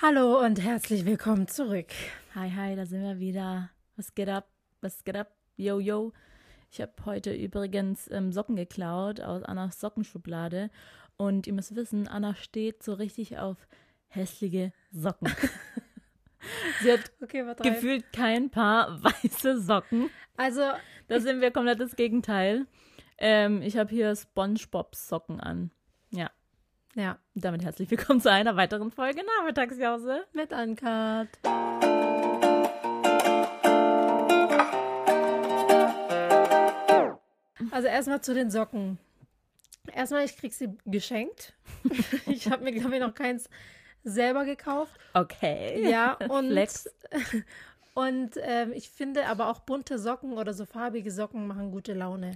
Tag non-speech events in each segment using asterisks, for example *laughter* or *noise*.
Hallo und herzlich willkommen zurück. Hi, hi, da sind wir wieder. Was geht ab? Was geht ab? Yo, yo. Ich habe heute übrigens ähm, Socken geklaut aus Annas Sockenschublade. Und ihr müsst wissen, Anna steht so richtig auf hässliche Socken. *laughs* Sie hat Okay, gefühlt kein paar *laughs* weiße Socken. Also, Da sind wir komplett das Gegenteil. Ähm, ich habe hier SpongeBob-Socken an. Ja, damit herzlich willkommen zu einer weiteren Folge Nachmittagsjause. mit Uncut. Also erstmal zu den Socken. Erstmal, ich krieg sie geschenkt. *laughs* ich habe mir, glaube ich, noch keins selber gekauft. Okay. Ja, *laughs* und, Flex. *laughs* und ähm, ich finde aber auch bunte Socken oder so farbige Socken machen gute Laune.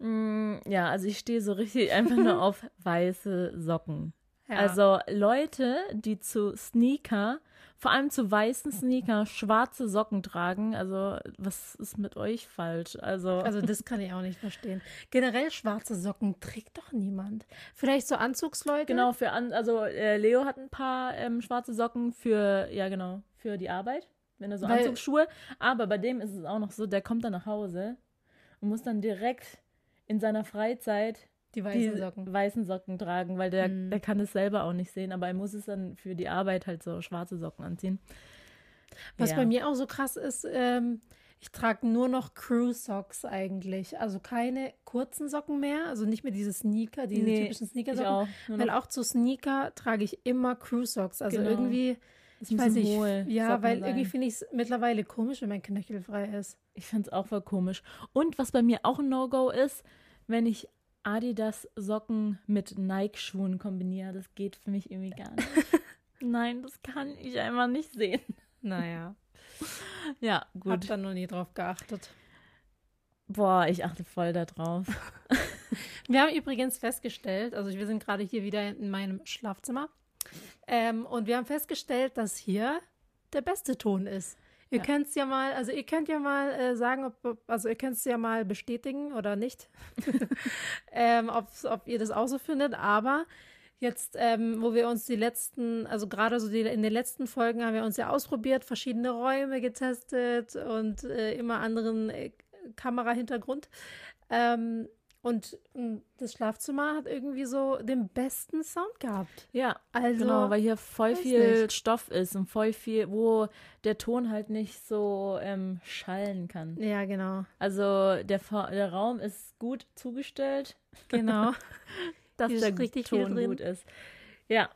Mm, Ja, also ich stehe so richtig *laughs* einfach nur auf weiße Socken. Ja. Also Leute, die zu Sneaker, vor allem zu weißen Sneaker, schwarze Socken tragen, also was ist mit euch falsch? Also, Also das kann ich auch nicht verstehen. Generell schwarze Socken trägt doch niemand. Vielleicht so Anzugsleute? genau für an, also äh, Leo hat ein paar ähm, schwarze Socken für, ja genau, für die Arbeit, wenn er so Weil- Anzugsschuhe, aber bei dem ist es auch noch so, der kommt dann nach Hause und muss dann direkt in seiner Freizeit Die weißen die Socken. weißen Socken tragen, weil der, Mhm. der kann es selber auch nicht sehen, aber er muss es dann für die Arbeit halt so schwarze Socken anziehen. Was ja. bei mir auch so krass ist, ähm, ich trage nur noch Crew Socks eigentlich. Also keine kurzen Socken mehr. Also nicht mehr diese Sneaker, diese Nee, typischen Sneaker-Socken. auch. Weil auch zu Sneaker trage ich immer Crew Socks. Also Genau. irgendwie, es ich weiß nicht, ja, Socken weil sein. irgendwie finde ich es mittlerweile komisch, wenn mein Knöchel frei ist. Ich finde es auch voll komisch. Und was bei mir auch ein No-Go ist, wenn ich Adidas Socken mit Nike-Schuhen kombiniere, das geht für mich irgendwie gar nicht. *laughs* Nein, das kann ich einfach nicht sehen. Naja, *laughs* Ja, hab gut. da noch nie drauf geachtet. Boah, ich achte voll da drauf. *laughs* Wir haben übrigens festgestellt, also wir sind gerade hier wieder in meinem Schlafzimmer, ähm, und wir haben festgestellt, dass hier der beste Ton ist. Ihr Ja. könnt es ja mal, also ihr könnt ja mal äh, sagen, ob, ob- also ihr könnt es ja mal bestätigen oder nicht, *laughs* ähm, ob's- ob ihr das auch so findet, aber jetzt, ähm, wo wir uns die letzten, also gerade so die, in den letzten Folgen haben wir uns ja ausprobiert, verschiedene Räume getestet und äh, immer anderen äh, Kamerahintergrund. Ähm, und mh, das Schlafzimmer hat irgendwie so den besten Sound gehabt. Ja, Also, genau, weil hier voll viel nicht. Stoff ist und voll viel, wo der Ton halt nicht so ähm, schallen kann. ja, genau, Also der, der Raum ist gut zugestellt, genau. *laughs* dass der richtig Ton drin. gut ist. Ja.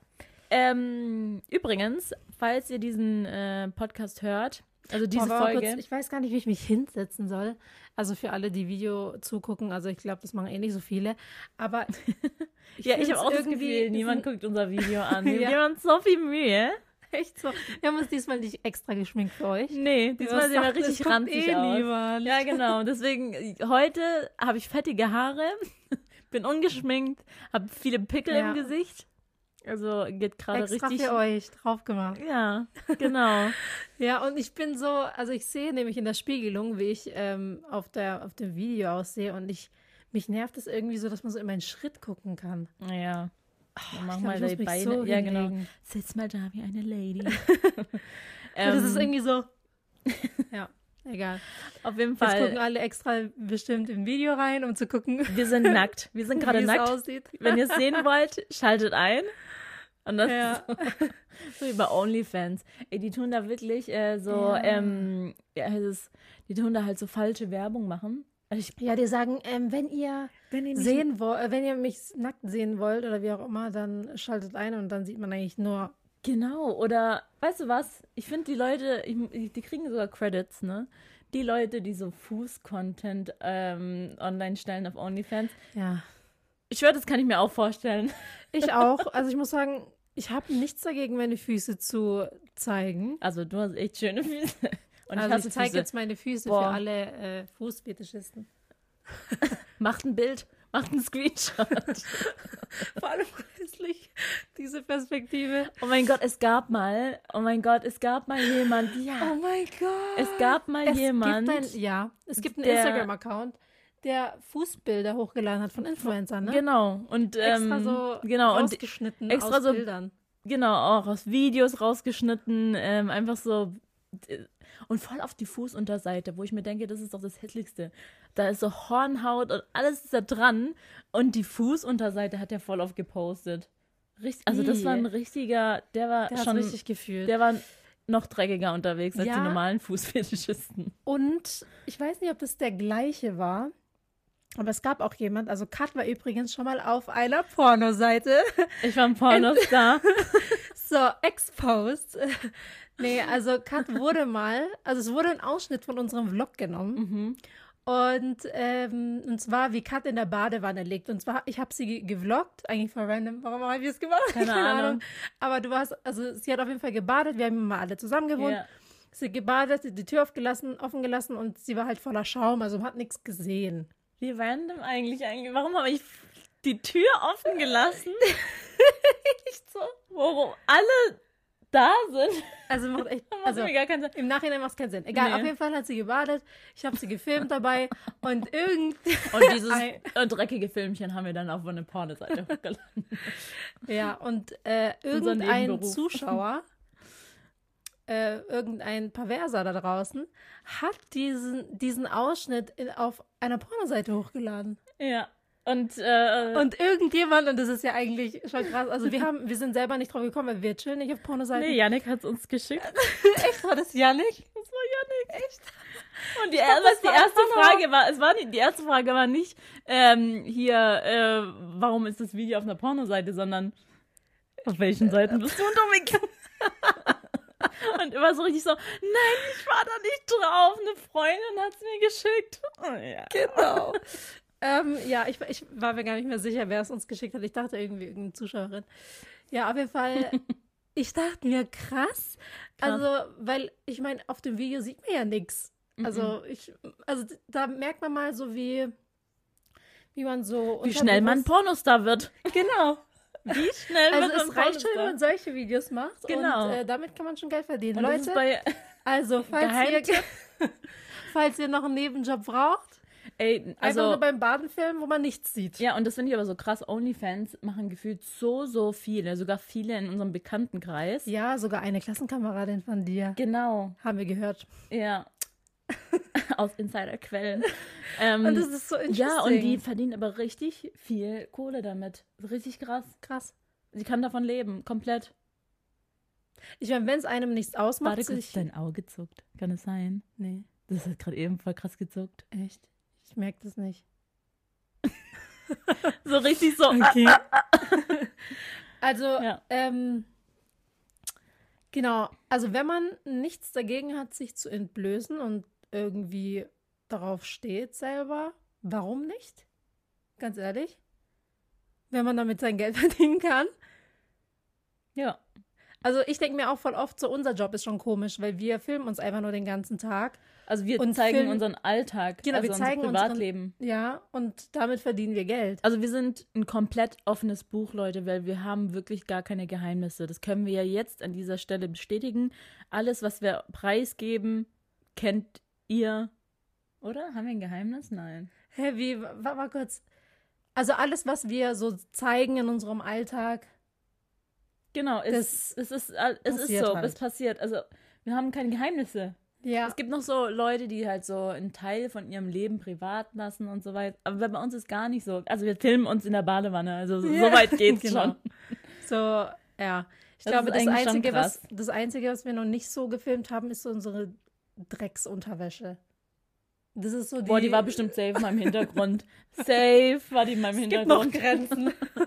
Ähm, übrigens, falls ihr diesen äh, Podcast hört, also diese Aber Folge, Kurz, ich weiß gar nicht, wie ich mich hinsetzen soll. Also für alle, die Video zugucken, also ich glaube, das machen eh nicht so viele. Aber *laughs* ja, ich habe auch das irgendwie- Gefühl, niemand guckt unser Video *laughs* an. Wir Ja. uns so viel Mühe. echt so. Wir haben uns diesmal nicht extra geschminkt für euch. Nee, diesmal sind wir richtig ranzig eh aus. niemand. Ja, genau. Deswegen, heute habe ich fettige Haare, *laughs* bin ungeschminkt, habe viele Pickel Ja. im Gesicht. Also geht gerade richtig. für euch drauf gemacht. Ja, genau. *laughs* Ja, und ich bin so, also ich sehe nämlich in der Spiegelung, wie ich ähm, auf, der, auf dem Video aussehe und ich, mich nervt es irgendwie so, dass man so in meinen Schritt gucken kann. Ja. Dann mach glaub, mal die Beine. so ja, genau. Sitz mal da wie eine Lady. *laughs* *laughs* Und das ist Ähm, irgendwie so. ja, egal. auf jeden Jetzt Fall. gucken alle extra bestimmt im Video rein, um zu gucken, Wir sind *laughs* nackt. Wir sind gerade nackt. aussieht. Wenn ihr es sehen wollt, schaltet ein. Und das Ja. so, *laughs* so wie bei OnlyFans. Ey, die tun da wirklich äh, so, Ja. ähm, ja, es ist, die tun da halt so falsche Werbung machen. Also ich, Ja, die sagen, ähm, wenn ihr wenn ihr sehen wollt, äh, wenn ihr mich nackt sehen wollt oder wie auch immer, dann schaltet ein und dann sieht man eigentlich nur. Genau, oder weißt du was? Ich finde die Leute, ich, die kriegen sogar Credits, ne? Die Leute, die so Fuß-Content ähm, online stellen auf OnlyFans. Ja. Ich schwöre, das kann ich mir auch vorstellen. *laughs* Ich auch. *laughs* Also ich muss sagen, ich habe nichts dagegen, meine Füße zu zeigen. Also du hast echt schöne Füße. *laughs* Und also ich ich zeige jetzt meine Füße Boah. für alle äh, Fußfetischisten. Macht ein Bild, macht einen Screenshot. Vor allem hässlich, *laughs* diese Perspektive. Oh mein Gott, es gab mal, oh mein Gott, es gab mal jemand, ja. Oh mein Gott. Es gab mal Es jemand. Ein, ja, es gibt einen Instagram-Account, der Fußbilder hochgeladen hat von Influencern, ne? Genau. Und ähm, extra so genau und rausgeschnitten extra aus so- Bildern. genau, auch aus Videos rausgeschnitten, ähm, einfach so und voll auf die Fußunterseite, wo ich mir denke, das ist doch das Hässlichste. Da ist so Hornhaut und alles ist da dran und die Fußunterseite hat er voll auf gepostet. Richtig, also das war ein richtiger, der war Der schon richtig gefühlt. der war noch dreckiger unterwegs als Ja. die normalen Fußfetischisten. Und ich weiß nicht, ob das der gleiche war, aber es gab auch jemand, also Kat war übrigens schon mal auf einer Pornoseite. Ich war ein Pornostar. *laughs* So, exposed. Nee, also Kat wurde mal, also es wurde ein Ausschnitt von unserem Vlog genommen. mhm. Und, ähm, und zwar, wie Kat in der Badewanne liegt. Und zwar, ich habe sie ge- gevloggt, eigentlich voll random. Warum habe ich es gemacht? Keine *laughs* Ahnung. Aber du warst, also sie hat auf jeden Fall gebadet. Wir haben immer alle zusammen gewohnt. Ja. Sie gebadet, die Tür aufgelassen, offen gelassen und sie war halt voller Schaum, also man hat nichts gesehen. Wie random eigentlich eigentlich. Warum habe ich die Tür offen gelassen? *laughs* Nicht so. Wo alle da sind? Also macht echt, *laughs* also im Nachhinein macht es keinen Sinn. Egal, Nee. auf jeden Fall hat sie gebadet. Ich habe sie gefilmt dabei und irgend, *laughs* Und dieses *laughs* äh, dreckige Filmchen haben wir dann auf eine Pornoseite hochgeladen. ja und äh, irgendein. Zuschauer, äh, irgendein Perverser da draußen, hat diesen, diesen Ausschnitt in, auf einer Pornoseite hochgeladen. Ja. Und, äh, Und irgendjemand, und das ist ja eigentlich schon krass, also wir haben, wir sind selber nicht drauf gekommen, weil wir chillen nicht auf Pornoseiten. nee, Yannick hat es uns geschickt. *laughs* Echt, war das Janik? Das war Yannick. Echt? Und die, glaub, was die erste. Frage war, es war nicht, die erste Frage war nicht, ähm, hier, äh, warum ist das Video auf einer Pornoseite, sondern auf welchen Seiten bist du unterwegs? *laughs* Und immer so richtig so, nein, ich war da nicht drauf, eine Freundin hat es mir geschickt. Oh, ja. Genau. Ähm, ja, ich, ich war mir gar nicht mehr sicher, wer es uns geschickt hat. Ich dachte irgendwie irgendeine Zuschauerin. Ja, auf jeden Fall. *laughs* Ich dachte mir, krass. Krass. Also, weil ich meine, auf dem Video sieht man ja nichts. Also, ich, also da merkt man mal so, wie, wie man so. Wie schnell man Pornostar wird. *laughs* Genau. Wie schnell Also, wird man es reicht schon, wenn man solche Videos macht. Genau. Und äh, damit kann man schon Geld verdienen. Und Leute, also, *laughs* falls ihr, falls ihr noch einen Nebenjob braucht, ey, einfach also, nur beim Baden filmen, wo man nichts sieht. Ja, und das finde ich aber so krass. OnlyFans machen gefühlt so, so viele, sogar viele in unserem Bekanntenkreis. Ja, sogar eine Klassenkameradin von dir. Genau, Haben wir gehört. ja. *laughs* Aus Insiderquellen. *laughs* ähm, Und das ist so interesting. ja, und die verdienen aber richtig viel Kohle damit. Richtig krass. krass. Sie kann davon leben, komplett. Ich meine, wenn es einem nichts ausmacht, Warte sich... dein Auge zuckt. Kann es sein? Nee, Das hat gerade eben voll krass gezuckt. echt. Ich merke das nicht. *laughs* So richtig so. Okay. *laughs* also, Ja. ähm, genau. Also, wenn man nichts dagegen hat, sich zu entblößen und irgendwie darauf steht selber, warum nicht? Ganz ehrlich. Wenn man damit sein Geld *laughs* verdienen kann. Ja. Also, ich denke mir auch voll oft, so unser Job ist schon komisch, weil wir filmen uns einfach nur den ganzen Tag. Also wir Und zeigen Film- unseren Alltag, Genau, also wir zeigen unser unseren- Privatleben. Ja, und damit verdienen wir Geld. Also wir sind ein komplett offenes Buch, Leute, weil wir haben wirklich gar keine Geheimnisse. Das können wir ja jetzt an dieser Stelle bestätigen. Alles, was wir preisgeben, kennt ihr. Oder? Haben wir ein Geheimnis? Nein. Hä, wie, warte mal kurz. Also alles, was wir so zeigen in unserem Alltag, Genau, es, es ist, es ist so, halt. es passiert. Also wir haben keine Geheimnisse. Ja, Es gibt noch so Leute, die halt so einen Teil von ihrem Leben privat lassen und so weiter. Aber bei uns ist gar nicht so. Also wir filmen uns in der Badewanne. Also so, Ja, so weit geht's *laughs* genau. schon. so, ja. Ich Das glaube, das Einzige, was, das Einzige, was wir noch nicht so gefilmt haben, ist so unsere Drecksunterwäsche. Das ist so die. Boah, die war bestimmt safe in meinem Hintergrund. safe war die in meinem *laughs* es gibt noch Hintergrund. Grenzen. *laughs*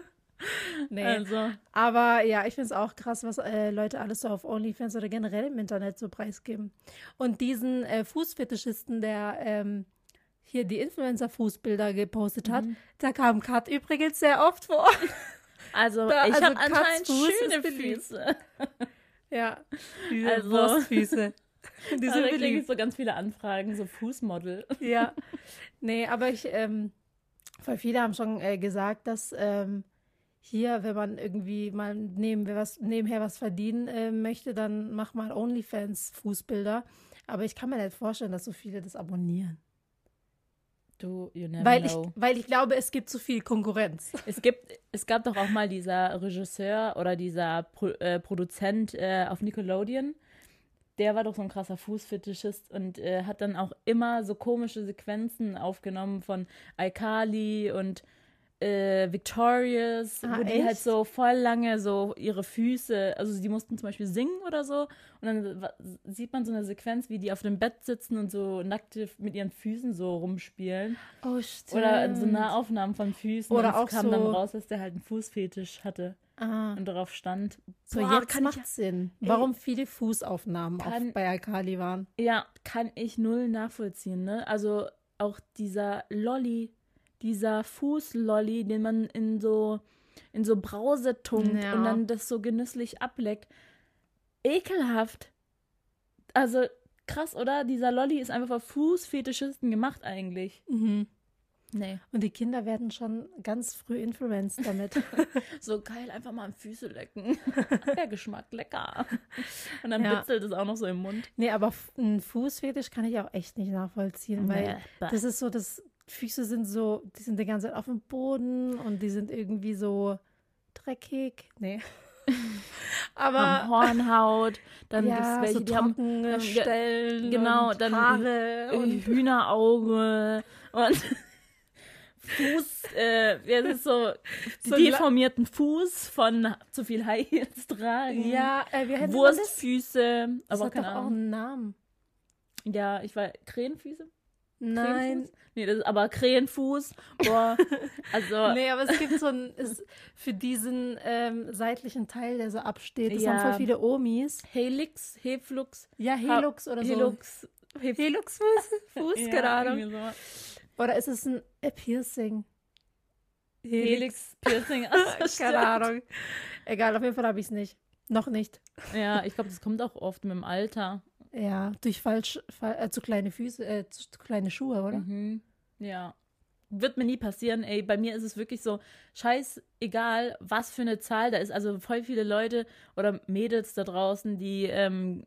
nee. Also, Aber ja, ich finde es auch krass, was äh, Leute alles so auf OnlyFans oder generell im Internet so preisgeben. Und diesen äh, Fußfetischisten, der ähm, hier die Influencer-Fußbilder gepostet hat, Mhm. da kam Kat übrigens sehr oft vor. *laughs* also Da- ich also habe anscheinend Fuß schöne. Füße. *laughs* ja, diese Also- Wurstfüße. *laughs* Die Da sind kriege ich so ganz viele Anfragen, so Fußmodel. Ja. Nee, aber ich, ähm, voll viele haben schon äh, gesagt, dass ähm, hier, wenn man irgendwie mal neben, was, nebenher was verdienen äh, möchte, dann mach mal OnlyFans-Fußbilder. Aber ich kann mir nicht vorstellen, dass so viele das abonnieren. Du, you never Weil ich, know. weil ich glaube, es gibt zu viel Konkurrenz. Es gibt, es gab doch auch mal dieser Regisseur oder dieser Pro, äh, Produzent äh, auf Nickelodeon. Der war doch so ein krasser Fußfetischist und äh, hat dann auch immer so komische Sequenzen aufgenommen von iCarly und äh, Victorious, Ah, wo die echt? halt so voll lange so ihre Füße, also die mussten zum Beispiel singen oder so und dann sieht man so eine Sequenz, wie die auf dem Bett sitzen und so nackte mit ihren Füßen so rumspielen. Oh, stimmt. Oder so Nahaufnahmen von Füßen. Oder und auch es kam dann so- raus, dass der halt einen Fußfetisch hatte Ah, und darauf stand. so Boah, jetzt macht ich, Sinn, warum viele Fußaufnahmen Kann- bei Alkali waren. Ja, kann ich null nachvollziehen, ne? Also auch dieser Lolli, dieser Fußlolli, den man in so in so Brause tunkt Ja. und dann das so genüsslich ableckt. Ekelhaft. Also krass, oder? Dieser Lolli ist einfach für Fußfetischisten gemacht eigentlich. Mhm. Nee. Und die Kinder werden schon ganz früh influenced damit. *laughs* So geil, einfach mal an Füße lecken. *laughs* Der Geschmack, lecker. Und dann Ja. es auch noch so im Mund. nee, aber ein Fußfetisch kann ich auch echt nicht nachvollziehen, weil Nee, das ist so, dass Füße sind so, die sind die ganze Zeit auf dem Boden und die sind irgendwie so dreckig. Nee. *laughs* Aber Hornhaut, dann ja, gibt's welche, so die haben ge- Stellen genau, dann Haare äh, und Hühnerauge und *laughs* Fuß, äh, das ist so, So deformierten Fuß von zu viel High Heels tragen. ja, äh, heißt das? Wurstfüße, Das aber hat keine doch auch Ahnung. einen Namen. Ja, ich war Krähenfüße? Nein. Krähenfuß? Nee, das ist aber Krähenfuß. Boah, *laughs* also Nee, aber es gibt so ein, es, für diesen ähm, seitlichen Teil, der so absteht, das Ja. haben voll viele Omis. Helix, Heflux, Ja, Helux oder so. Helux, Helux-Fuß, Fuß, *laughs* Ja, irgendwie so. Oder ist es ein äh, Piercing? Helix, Piercing. *laughs* Ach, Keine. Ahnung. Egal, auf jeden Fall habe ich es nicht. Noch nicht. Ja, ich glaube, das kommt auch oft mit dem Alter. Ja, durch falsch, fa äh, zu kleine Füße, äh, zu, zu kleine Schuhe, oder? Mhm. Ja. Wird mir nie passieren, ey. Bei mir ist es wirklich so, scheiß egal, was für eine Zahl da ist. Also voll viele Leute oder Mädels da draußen, die, ähm,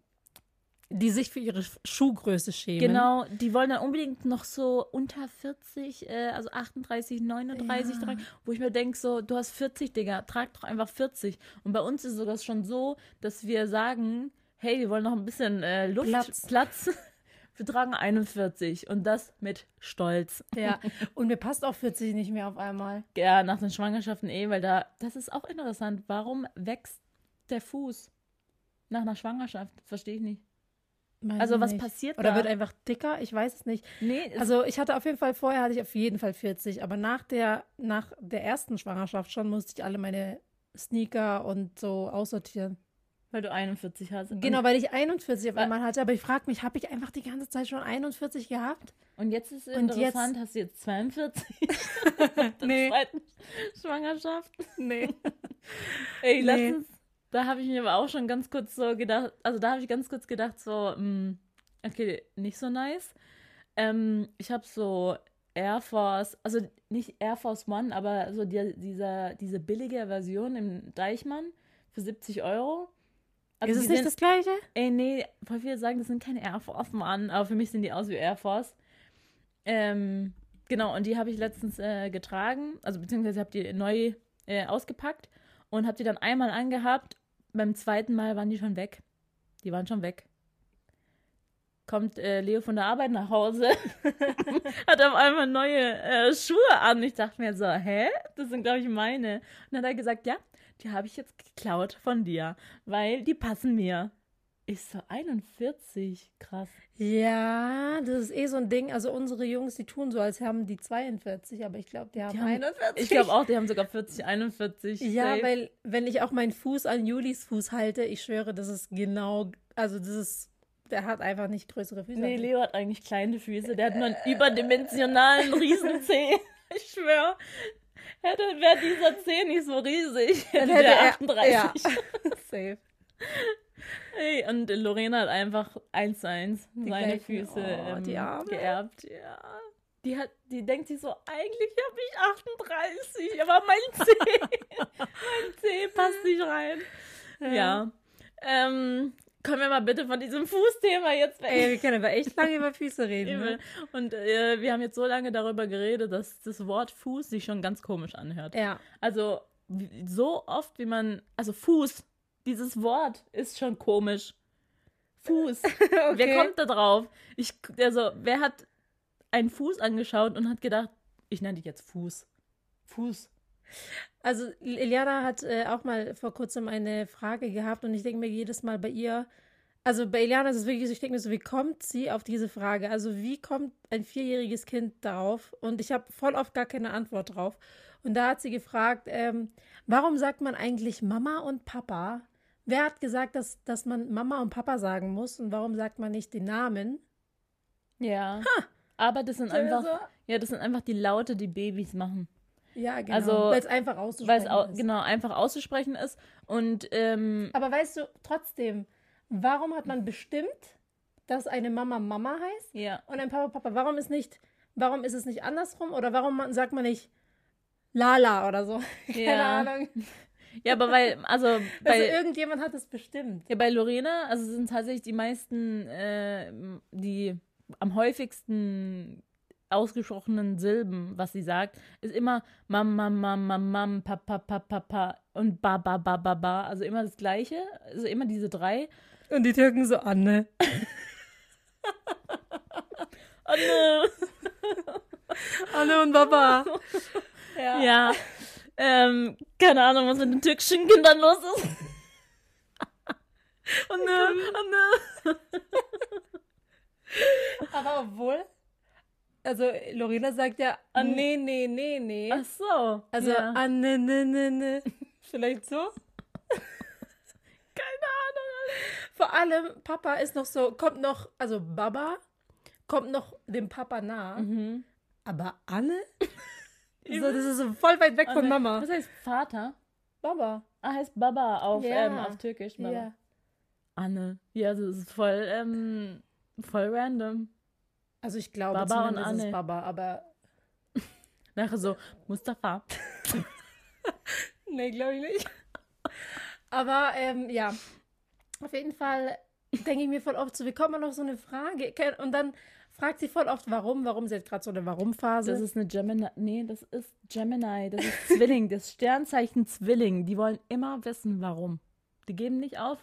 Die sich für ihre Schuhgröße schämen. genau, die wollen dann unbedingt noch so unter 40, äh, also 38, 39 Ja. tragen, wo ich mir denke, so, du hast 40, Digga, trag doch einfach 40. Und bei uns ist sogar schon so, dass wir sagen, hey, wir wollen noch ein bisschen äh, Luft, Platz. Platz. *laughs* Wir tragen 41 und das mit Stolz. Ja, *laughs* und mir passt auch 40 nicht mehr auf einmal. Ja, nach den Schwangerschaften eh, weil da, das ist auch interessant. Warum wächst der Fuß nach einer Schwangerschaft? Verstehe ich nicht. Weiß Also, was nicht. passiert Oder da? wird einfach dicker? Ich weiß es nicht. Nee, Also ich hatte auf jeden Fall, vorher hatte ich auf jeden Fall 40, aber nach der, nach der ersten Schwangerschaft schon musste ich alle meine Sneaker und so aussortieren. Weil du 41 hast. Genau, weil ich 41 auf einmal hatte, aber ich frage mich, habe ich einfach die ganze Zeit schon 41 gehabt? Und, jetzt ist es Und interessant, hast du jetzt 42? *laughs* Der Nee. zweiten Schwangerschaft? Nee. *laughs* Ey, Nee. letztens, da habe ich mir aber auch schon ganz kurz so gedacht, also da habe ich ganz kurz gedacht, so, mh, okay, nicht so nice. Ähm, ich habe so Air Force, also nicht Air Force One, aber so die, dieser, diese billige Version im Deichmann für 70 Euro. Also Ist es nicht sind, das gleiche? Ey, nee, voll viele sagen, das sind keine Air Force Mann, aber für mich sehen die aus wie Air Force. Ähm, genau, und die habe ich letztens äh, getragen, also beziehungsweise habe die neu äh, ausgepackt und habe die dann einmal angehabt. Beim zweiten Mal waren die schon weg. Die waren schon weg. Kommt äh, Leo von der Arbeit nach Hause, *laughs* hat auf einmal neue äh, Schuhe an. Ich dachte mir so, hä? Das sind, glaube ich, meine. Und dann hat er gesagt, ja, die habe ich jetzt geklaut von dir, weil die passen mir. Ich so, 41, krass. Ja, das ist eh so ein Ding. Also unsere Jungs, die tun so, als haben die 42, aber ich glaube, die haben, haben- 41. Ich glaube auch, die haben sogar 40, 41. Ja, safe. weil wenn ich auch meinen Fuß an Julis Fuß halte, ich schwöre, das ist genau, also das ist, der hat einfach nicht größere Füße. Nee. Leo hat eigentlich kleine Füße. Der hat nur einen überdimensionalen Riesenzeh. *laughs* Ich schwöre. Hätte, wäre dieser Zeh nicht so riesig, hätte, hätte der er- 38. ja. *laughs* Safe. Ey, und Lorena hat einfach eins zu eins seine gleichen. Füße Oh, ähm, die geerbt. Ja. Die, hat, die denkt sich so, eigentlich habe ich 38, aber mein *laughs* Zeh, mein Zeh passt nicht rein. Ja. Ähm, Kommen wir mal bitte von diesem Fußthema jetzt weg. Ey, wir können aber echt lange über Füße reden. Ne? Und äh, wir haben jetzt so lange darüber geredet, dass das Wort Fuß sich schon ganz komisch anhört. Ja. Also so oft, wie man, also Fuß, dieses Wort ist schon komisch. Fuß. *laughs* okay. Wer kommt da drauf? Ich, also, wer hat einen Fuß angeschaut und hat gedacht, ich nenne dich jetzt Fuß. Fuß. Also Eliana hat äh, auch mal vor kurzem eine Frage gehabt und ich denke mir jedes Mal bei ihr, also bei Eliana ist es wirklich so, ich denke mir so, wie kommt sie auf diese Frage? Also wie kommt ein vierjähriges Kind darauf? Und ich habe voll oft gar keine Antwort drauf. Und da hat sie gefragt, ähm, warum sagt man eigentlich Mama und Papa? Wer hat gesagt, dass, dass man Mama und Papa sagen muss? Und warum sagt man nicht den Namen? Ja. Aber das sind einfach, Also, ja, das sind einfach die Laute, die Babys machen. Ja, genau. Also, weil es einfach auszusprechen au- ist. genau einfach auszusprechen ist. Und ähm, Aber weißt du, trotzdem, warum hat man bestimmt, dass eine Mama Mama heißt ja. und ein Papa Papa? Warum ist nicht, warum ist es nicht andersrum? Oder warum man, sagt man nicht Lala oder so? *laughs* Keine Ja. Ahnung. *laughs* Ja, aber weil, also Also bei, irgendjemand hat es bestimmt. ja, bei Lorena, also sind tatsächlich die meisten, äh, die am häufigsten ausgesprochenen Silben, was sie sagt, ist immer Mam, Mam, Mam, Mam, Mam, Papa, Papa, Papa und Ba, Ba, Ba, Ba, Ba. Also immer das Gleiche, also immer diese drei. Und die Türken so Anne. Oh, ne. Anne und Baba. ja. ja. Ähm, keine Ahnung, was mit den türkischen Kindern los ist. oh ne, oh ne. Aber obwohl, also Lorena sagt ja, An- nee, nee, nee, nee. Ach so. Also ja. Anne, ne, ne, ne. *laughs* Vielleicht so? *laughs* keine Ahnung. Vor allem, Papa ist noch so, kommt noch, also Baba kommt noch dem Papa nah. Mhm. Aber Anne? *laughs* so, das ist so voll weit weg von. Mama. Was heißt Vater? Baba. Ah, heißt Baba auf, Ja. ähm, auf Türkisch. Baba. Ja. Anne. Ja, das ist voll, ähm, voll random. Also ich glaube Baba und zumindest ist es Anne. Baba, aber *laughs* Nachher so, Mustafa. *laughs* nee, glaube ich nicht. aber ähm, ja, auf jeden Fall denke ich mir voll oft so, wie kommt man auf so eine Frage? Und dann fragt sie voll oft, warum, warum sie hat gerade so eine Warum-Phase. Das ist eine Gemini. Nee, das ist Gemini. Das ist Zwilling. Das Sternzeichen Zwilling. Die wollen immer wissen, warum. Die geben nicht auf.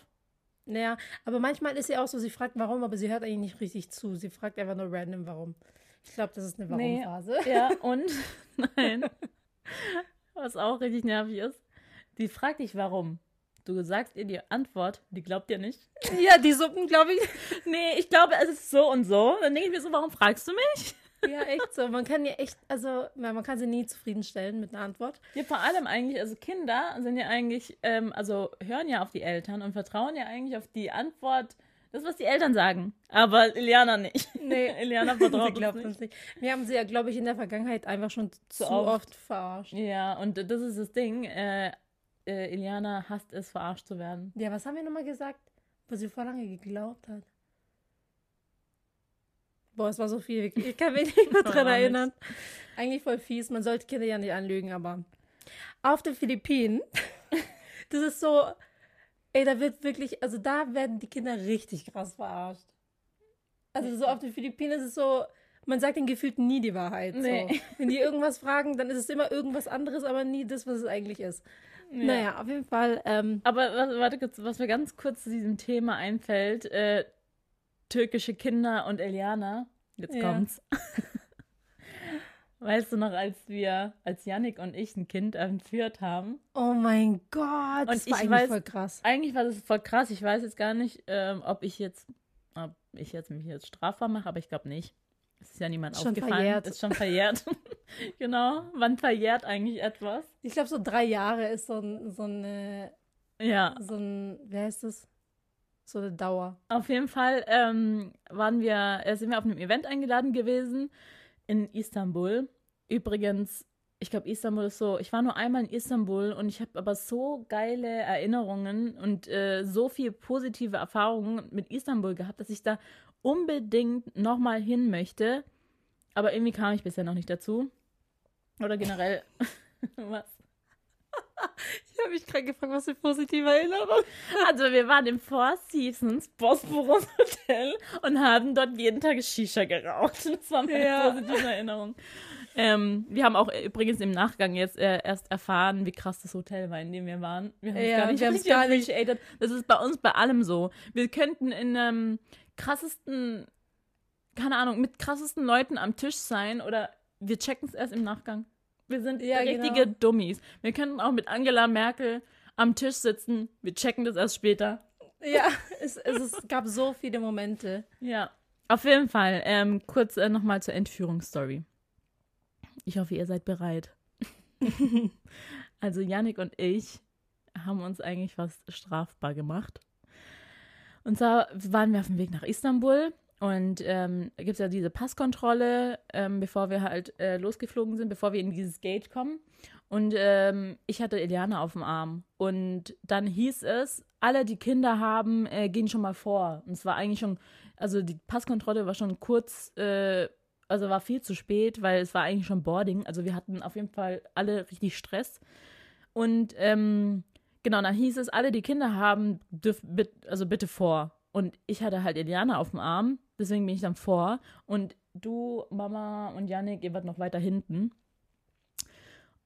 Naja, aber manchmal ist sie auch so, sie fragt warum, aber sie hört eigentlich nicht richtig zu. Sie fragt einfach nur random warum. Ich glaube, das ist eine Nee. Warum-Phase. Ja, *laughs* und? Nein. Was auch richtig nervig ist. Die fragt dich, warum. Du sagst ihr die Antwort, die glaubt dir nicht. Ja, die Suppen, glaube ich. Nee, ich glaube, es ist so und so. Dann denke ich mir so, warum fragst du mich? Ja, echt so. Man kann ja echt, also, man kann sie nie zufriedenstellen mit einer Antwort. Ja, vor allem eigentlich, also Kinder sind ja eigentlich, ähm, also hören ja auf die Eltern und vertrauen ja eigentlich auf die Antwort, das, was die Eltern sagen. Aber Eliana nicht. Nee, *laughs* Eliana *laughs* sie vertraut uns glaubt nicht. uns nicht. Wir haben sie ja, glaube ich, in der Vergangenheit einfach schon zu oft. oft verarscht. Ja, und das ist das Ding. Äh, äh, Eliana hasst es, verarscht zu werden. Ja, was haben wir nochmal gesagt, wo sie vor lange geglaubt hat? Boah, es war so viel. Ich kann mich *laughs* nicht mehr dran erinnern. Eigentlich voll fies. Man sollte Kinder ja nicht anlügen, aber auf den Philippinen, *laughs* das ist so, ey, da wird wirklich, also da werden die Kinder richtig krass verarscht. Also so auf den Philippinen ist es so, man sagt ihnen gefühlt nie die Wahrheit. Nee. So. *laughs* Wenn die irgendwas fragen, dann ist es immer irgendwas anderes, aber nie das, was es eigentlich ist. Naja, auf jeden Fall. Ähm, Aber was, warte kurz, was mir ganz kurz zu diesem Thema einfällt, äh, türkische Kinder und Eliana. Jetzt Ja. kommt's. *laughs* Weißt du noch, als wir, als Yannick und ich ein Kind entführt haben? Oh mein Gott, das Und war ich eigentlich weiß- voll krass. Eigentlich war das voll krass. Ich weiß jetzt gar nicht, ähm, ob ich jetzt, ob ich jetzt mich jetzt strafbar mache, aber ich glaube nicht. Es ist ja niemand Ist schon aufgefallen. verjährt. Ist schon verjährt. *laughs* genau. Wann verjährt eigentlich etwas? Ich glaube, so drei Jahre ist so ein, so eine, Ja. so ein, wie heißt das? So eine Dauer. Auf jeden Fall ähm, waren wir, äh, sind wir auf einem Event eingeladen gewesen in Istanbul. Übrigens, ich glaube, Istanbul ist so, ich war nur einmal in Istanbul und ich habe aber so geile Erinnerungen und äh, so viel positive Erfahrungen mit Istanbul gehabt, dass ich da unbedingt nochmal hin möchte. Aber irgendwie kam ich bisher noch nicht dazu. Oder generell, *laughs* was? Ich habe mich gerade gefragt, was für positive Erinnerung. Also wir waren im Four Seasons Bosporus Hotel und haben dort jeden Tag Shisha geraucht. Das war meine Ja. positive Erinnerung. Ähm, wir haben auch übrigens im Nachgang jetzt äh, erst erfahren, wie krass das Hotel war, in dem wir waren. Wir haben es Ja, gar nicht richtig gar nicht- appreciated. Das ist bei uns bei allem so. Wir könnten in einem krassesten, keine Ahnung, mit krassesten Leuten am Tisch sein oder wir checken es erst im Nachgang. Wir sind Ja, richtige genau. Dummies. Wir könnten auch mit Angela Merkel am Tisch sitzen. Wir checken das erst später. Ja, *laughs* es, es, es gab so viele Momente. Ja, auf jeden Fall. Ähm, kurz äh, nochmal zur Entführungsstory. Ich hoffe, ihr seid bereit. *laughs* also Yannick und ich haben uns eigentlich was strafbar gemacht. Und zwar waren wir auf dem Weg nach Istanbul und ähm, gibt es ja diese Passkontrolle, ähm, bevor wir halt äh, losgeflogen sind, bevor wir in dieses Gate kommen. Und ähm, ich hatte Eliana auf dem Arm. Und dann hieß es, alle, die Kinder haben, äh, gehen schon mal vor. Und es war eigentlich schon, also die Passkontrolle war schon kurz, äh, also war viel zu spät, weil es war eigentlich schon Boarding. Also wir hatten auf jeden Fall alle richtig Stress. Und ähm, genau, dann hieß es, alle, die Kinder haben, dürf, bit, also bitte vor. Und ich hatte halt Eliana auf dem Arm, deswegen bin ich dann vor. Und du, Mama und Yannick, ihr wart noch weiter hinten.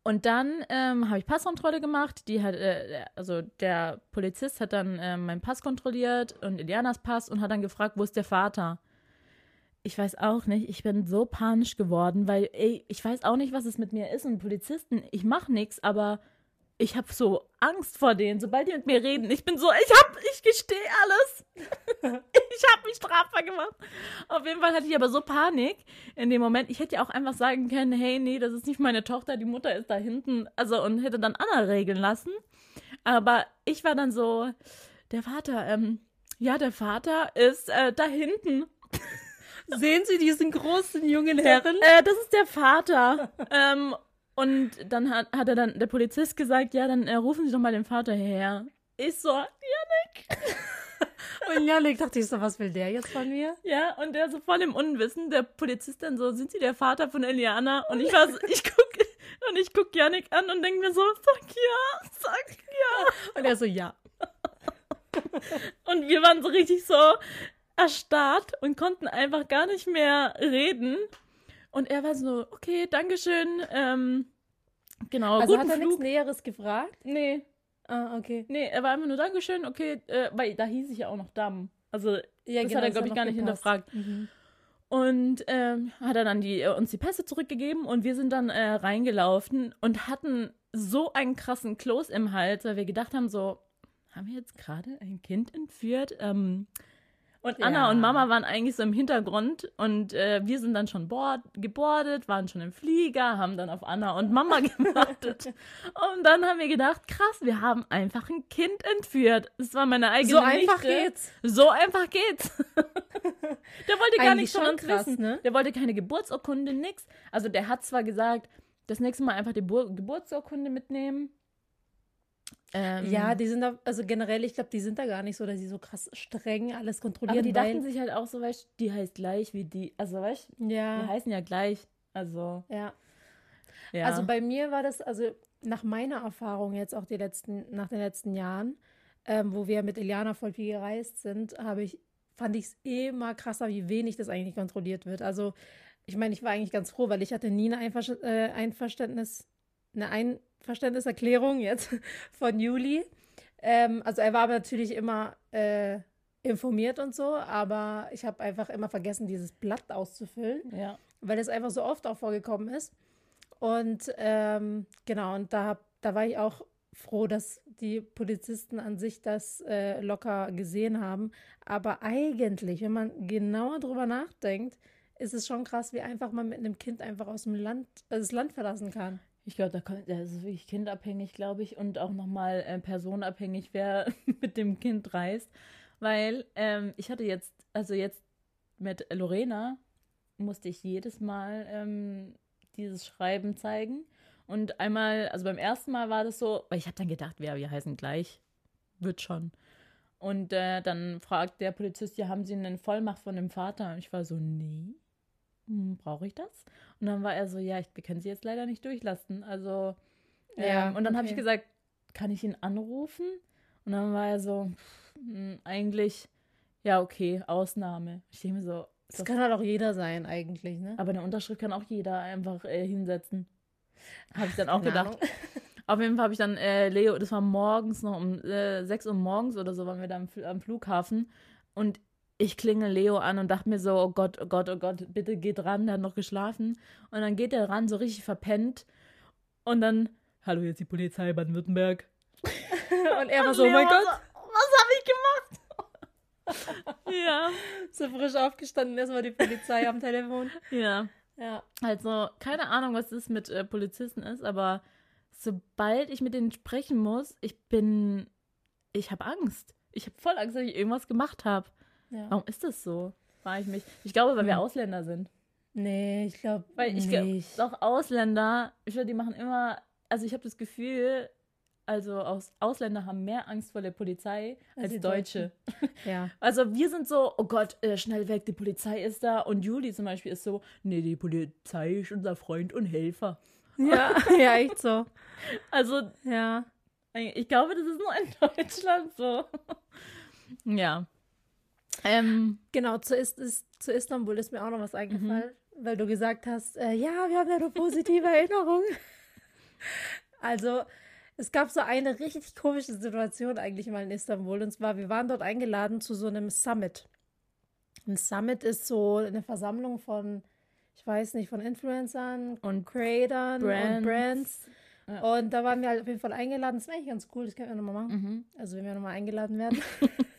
Und dann ähm, habe ich Passkontrolle gemacht. Die hat, äh, also der Polizist hat dann äh, meinen Pass kontrolliert und Elianas Pass und hat dann gefragt, wo ist der Vater? Ich weiß auch nicht. Ich bin so panisch geworden, weil, ey, ich weiß auch nicht, was es mit mir ist und Polizisten. Ich mache nichts, aber ich habe so Angst vor denen, sobald die mit mir reden. Ich bin so, ich hab, ich gestehe alles. *laughs* ich habe mich strafbar gemacht. Auf jeden Fall hatte ich aber so Panik in dem Moment. Ich hätte ja auch einfach sagen können, hey, nee, das ist nicht meine Tochter, die Mutter ist da hinten. Also und hätte dann Anna regeln lassen. Aber ich war dann so, der Vater, ähm, ja, der Vater ist äh, da hinten. Sehen Sie diesen großen jungen Herren? Äh, das ist der Vater. *laughs* ähm, und dann hat, hat er dann, der Polizist gesagt, ja, dann äh, rufen Sie doch mal den Vater her. Ich so, *laughs* Und Janik dachte ich so, was will der jetzt von mir? ja, und der so voll im Unwissen, der Polizist dann so, sind Sie der Vater von Eliana? Und ich war so, *laughs* ich guck, und ich guck Janik an und denke mir so, sag ja, sag ja. Und er so, ja. Und wir waren so richtig so erstarrt und konnten einfach gar nicht mehr reden. Und er war so, okay, Dankeschön, ähm, genau, Also guten hat er nichts Flug. Näheres gefragt? Nee, Ah, okay. Nee, er war einfach nur Dankeschön, okay, äh, weil da hieß ich ja auch noch Damm. Also, Ja, das hat er, glaube ich, gar nicht hinterfragt. Mhm. Und ähm, hat er dann die, äh, uns die Pässe zurückgegeben und wir sind dann äh, reingelaufen und hatten so einen krassen Kloß im Hals, weil wir gedacht haben, so, haben wir jetzt gerade ein Kind entführt? Ähm, und Anna Ja. und Mama waren eigentlich so im Hintergrund und äh, wir sind dann schon board, gebordet, waren schon im Flieger, haben dann auf Anna und Mama *laughs* gewartet. und dann haben wir gedacht, krass, wir haben einfach ein Kind entführt. Das war meine eigene So einfach Nichte. geht's. So einfach geht's. *laughs* der wollte gar Eigentlich nichts von schon uns krass, wissen. ne? Der wollte keine Geburtsurkunde, nix. Also der hat zwar gesagt, das nächste Mal einfach die Bur Geburtsurkunde mitnehmen. Ähm, Ja, die sind da, also generell, ich glaube, die sind da gar nicht so, dass sie so krass streng alles kontrollieren. aber die dachten sich halt auch so, weißt du, die heißt gleich wie die. Also weißt du, die ja, heißen ja gleich. Also, ja. ja. Also bei mir war das, also nach meiner Erfahrung jetzt auch die letzten, nach den letzten Jahren, ähm, wo wir mit Eliana voll viel gereist sind, habe ich, fand ich es immer krasser, wie wenig das eigentlich kontrolliert wird. Also ich meine, ich war eigentlich ganz froh, weil ich hatte nie eine Einver äh, Einverständnis, eine Einverständniserklärung jetzt *laughs* von Juli. Ähm, also er war natürlich immer äh, informiert und so, aber ich habe einfach immer vergessen, dieses Blatt auszufüllen ja. weil es einfach so oft auch vorgekommen ist. Und ähm, genau, und da, hab, da war ich auch froh, dass die Polizisten an sich das äh, locker gesehen haben. Aber eigentlich, wenn man genauer drüber nachdenkt, ist es schon krass, wie einfach man mit einem Kind einfach aus dem Land, äh, das Land verlassen kann. Ich glaube, da kommt, das ist wirklich kindabhängig, glaube ich, und auch nochmal äh, personabhängig, wer *laughs* mit dem Kind reist. Weil ähm, ich hatte jetzt, also jetzt mit Lorena musste ich jedes Mal ähm, dieses Schreiben zeigen. Und einmal, also beim ersten Mal war das so, weil ich habe dann gedacht, ja, wir heißen gleich, wird schon. Und äh, dann fragt der Polizist, ja, haben Sie eine Vollmacht von dem Vater? Und ich war so, nee, hm, brauche ich das? Und dann war er so, ja, ich, wir können Sie jetzt leider nicht durchlassen. Also, Ja, ähm, und dann habe ich okay. gesagt, kann ich ihn anrufen? Und dann war er so, hm, eigentlich, ja, okay, Ausnahme. Ich denke mir so, das kann halt auch jeder sein, eigentlich, ne? Aber eine Unterschrift kann auch jeder einfach äh, hinsetzen. Habe ich dann auch gedacht. *laughs* Auf jeden Fall habe ich dann äh, Leo, das war morgens noch um äh, 6 Uhr morgens oder so, waren wir da am, am Flughafen. Und ich klinge Leo an und dachte mir so, oh Gott, oh Gott, oh Gott, bitte geht ran, der hat noch geschlafen. Und dann geht er ran, so richtig verpennt. Und dann, hallo, jetzt die Polizei Baden-Württemberg. *laughs* und er war so, oh mein Gott. was habe ich gemacht? *laughs* ja. So frisch aufgestanden, erstmal die Polizei am Telefon. Ja. Ja. Also, keine Ahnung, was das mit äh, Polizisten ist, aber sobald ich mit denen sprechen muss, ich bin. Ich habe Angst. Ich habe voll Angst, dass ich irgendwas gemacht habe. Ja. Warum ist das so? Frage ich mich. Ich glaube, weil hm. wir Ausländer sind. Nee, ich glaube Weil ich nicht. Doch Ausländer, ich glaube, die machen immer, also ich habe das Gefühl, also aus, Ausländer haben mehr Angst vor der Polizei als, als Deutsche. *laughs* Ja. Also wir sind so, oh Gott, äh, schnell weg, die Polizei ist da. Und Juli zum Beispiel ist so, nee, die Polizei ist unser Freund und Helfer. Ja, *laughs* ja, echt so. Also, ja. Ich glaube, das ist nur in *laughs* Deutschland so. ja. Ähm, genau, zu, ist, ist, zu Istanbul ist mir auch noch was eingefallen, mhm. weil du gesagt hast, äh, ja, wir haben ja eine positive *laughs* Erinnerung. Also, es gab so eine richtig komische Situation eigentlich mal in Istanbul. Und zwar, wir waren dort eingeladen zu so einem Summit. Ein Summit ist so eine Versammlung von, ich weiß nicht, von Influencern und Creators und Brands. Ja. Und da waren wir halt auf jeden Fall eingeladen. Das wäre eigentlich ganz cool, das können wir nochmal machen. Mhm. Also, wenn wir nochmal eingeladen werden. *laughs*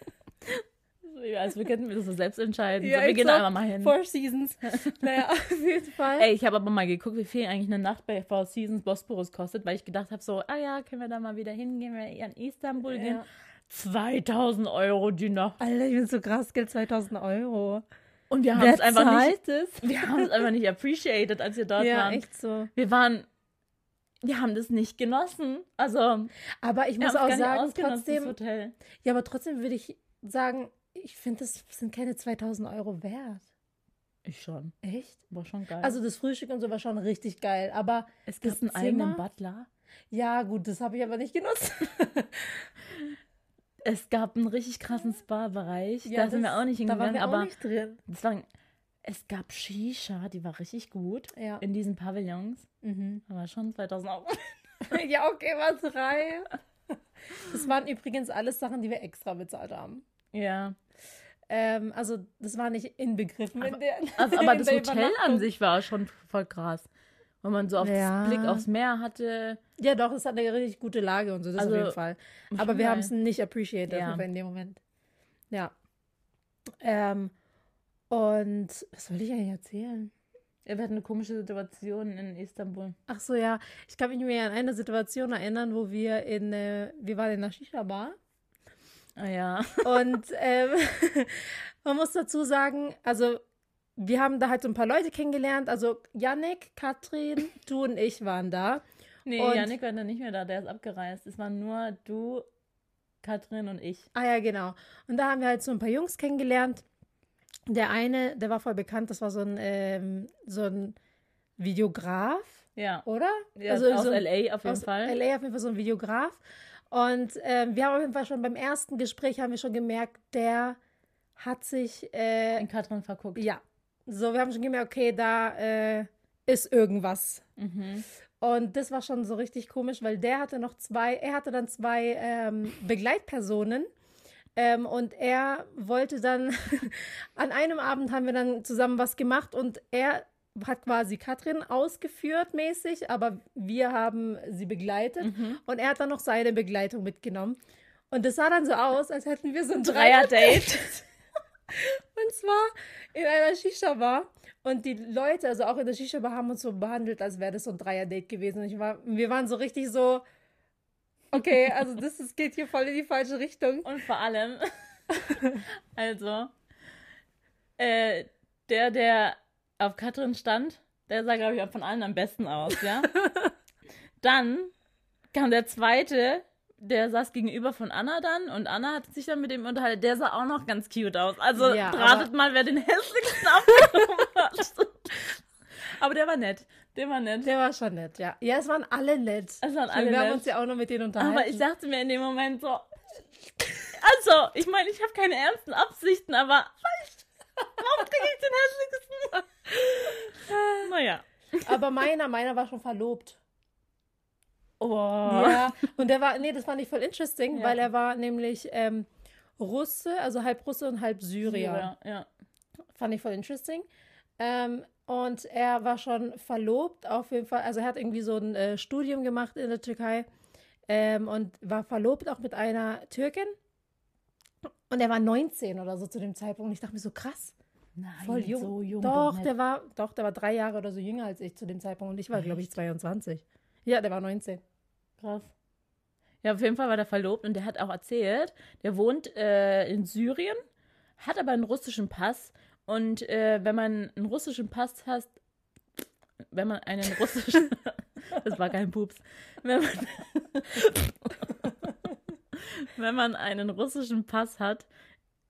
Also wir könnten das so selbst entscheiden. Ja, so, wir gehen so einfach mal hin. Four Seasons. naja, *laughs* auf jeden Fall. Ey, ich habe aber mal geguckt, wie viel eigentlich eine Nacht bei Four Seasons Bosporus kostet, weil ich gedacht habe, so, ah ja, können wir da mal wieder hingehen, wenn wir in Istanbul ja. gehen. 2000 Euro die Nacht. Alter, ich bin so krass, Geld 2000 Euro. Und wir haben es einfach nicht. Es? *laughs* Wir haben es einfach nicht appreciated, als wir dort ja, waren. Ja, echt so. Wir waren wir haben das nicht genossen. Also, aber ich muss auch sagen, trotzdem. Ja, aber trotzdem würde ich sagen, ich finde, das sind keine 2000 Euro wert. Ich schon. Echt? War schon geil. Also das Frühstück und so war schon richtig geil, aber es gibt einen Zimmer, eigenen Butler. Ja, gut, das habe ich aber nicht genutzt. *laughs* es gab einen richtig krassen Spa-Bereich. Ja, da sind wir auch nicht hingegangen, da waren wir aber auch nicht drin. Das war, es gab Shisha, die war richtig gut ja. in diesen Pavillons. Mhm. Aber schon 2000 Euro. *laughs* ja, okay, war drei. Das waren übrigens alles Sachen, die wir extra bezahlt haben. Ja. Ähm, also das war nicht inbegriffen aber, *laughs* in der. Also, aber das Hotel an sich war schon voll krass. Wenn man so auf ja. Blick aufs Meer hatte. Ja, doch, es hat eine richtig gute Lage und so, das also, auf jeden Fall. Aber wir haben es nicht appreciated ja. in dem Moment. Ja. Ähm, und was soll ich eigentlich erzählen? Wir hatten eine komische Situation in Istanbul. Ach so, ja. Ich kann mich mir an eine Situation erinnern, wo wir in, äh, wir waren in einer Shisha-Bar Ah ja. *laughs* Und ähm, *laughs* man muss dazu sagen, also wir haben da halt so ein paar Leute kennengelernt. Also Yannick, Katrin, du und ich waren da. Nee, und Yannick war dann nicht mehr da, der ist abgereist. Es waren nur du, Katrin und ich. Ah ja, genau. Und da haben wir halt so ein paar Jungs kennengelernt. Der eine, der war voll bekannt, das war so ein, ähm, so ein Videograf. Ja. Oder? Ja, also aus so ein, LA auf jeden aus Fall. LA auf jeden Fall so ein Videograf. Und äh, wir haben auf jeden Fall schon beim ersten Gespräch haben wir schon gemerkt, der hat sich äh, in Katrin verguckt. Ja. So, wir haben schon gemerkt, okay, da äh, ist irgendwas. Mhm. Und das war schon so richtig komisch, weil der hatte noch zwei, er hatte dann zwei ähm, Begleitpersonen. Ähm, und er wollte dann, *laughs* an einem Abend haben wir dann zusammen was gemacht und er hat quasi Katrin ausgeführt mäßig, aber wir haben sie begleitet und er hat dann noch seine Begleitung mitgenommen. Und das sah dann so aus, als hätten wir so ein Dreier-Date. *laughs* und zwar in einer Shisha-Bar. Und die Leute, also auch in der Shisha-Bar, haben uns so behandelt, als wäre das so ein Dreier-Date gewesen. Und war, wir waren so richtig so, okay, also das, das geht hier voll in die falsche Richtung. Und vor allem, *laughs* *laughs* also, äh, der, der auf Katrin stand, der sah, glaube ich, auch von allen am besten aus, ja. *laughs* dann kam der zweite, der saß gegenüber von Anna dann und Anna hat sich dann mit ihm unterhalten. Der sah auch noch ganz cute aus. Also ja, ratet mal, wer den hässlichsten abgenommen *laughs* hat. aber der war nett. Der war nett. Der war schon nett, ja. Ja, es waren alle nett. Es waren alle Wir haben nett. uns ja auch noch mit denen unterhalten. Aber ich dachte mir in dem Moment so, also, ich meine, ich habe keine ernsten Absichten, aber warum kriege ich den hässlichsten? naja. Aber meiner, meiner war schon verlobt. Oh. Ja. Und der war, nee, das fand ich voll interesting, Ja. weil er war nämlich ähm, Russe, also halb Russe und halb Syrier. Ja, ja. Fand ich voll interesting. Ähm, und er war schon verlobt, auf jeden Fall. Also er hat irgendwie so ein äh, Studium gemacht in der Türkei ähm, und war verlobt auch mit einer Türkin. Und er war 19 oder so zu dem Zeitpunkt. Und ich dachte mir so, krass, Nein, voll jung. so jung. doch, nicht. der war, doch, der war drei Jahre oder so jünger als ich zu dem Zeitpunkt. Und ich war, glaube ich, 22. Ja, der war 19. Krass. Ja, auf jeden Fall war der verlobt und der hat auch erzählt, der wohnt äh, in Syrien, hat aber einen russischen Pass und äh, wenn man einen russischen Pass hat, wenn man einen russischen, *laughs* *laughs* das war kein Pups, wenn man, *laughs* wenn man einen russischen Pass hat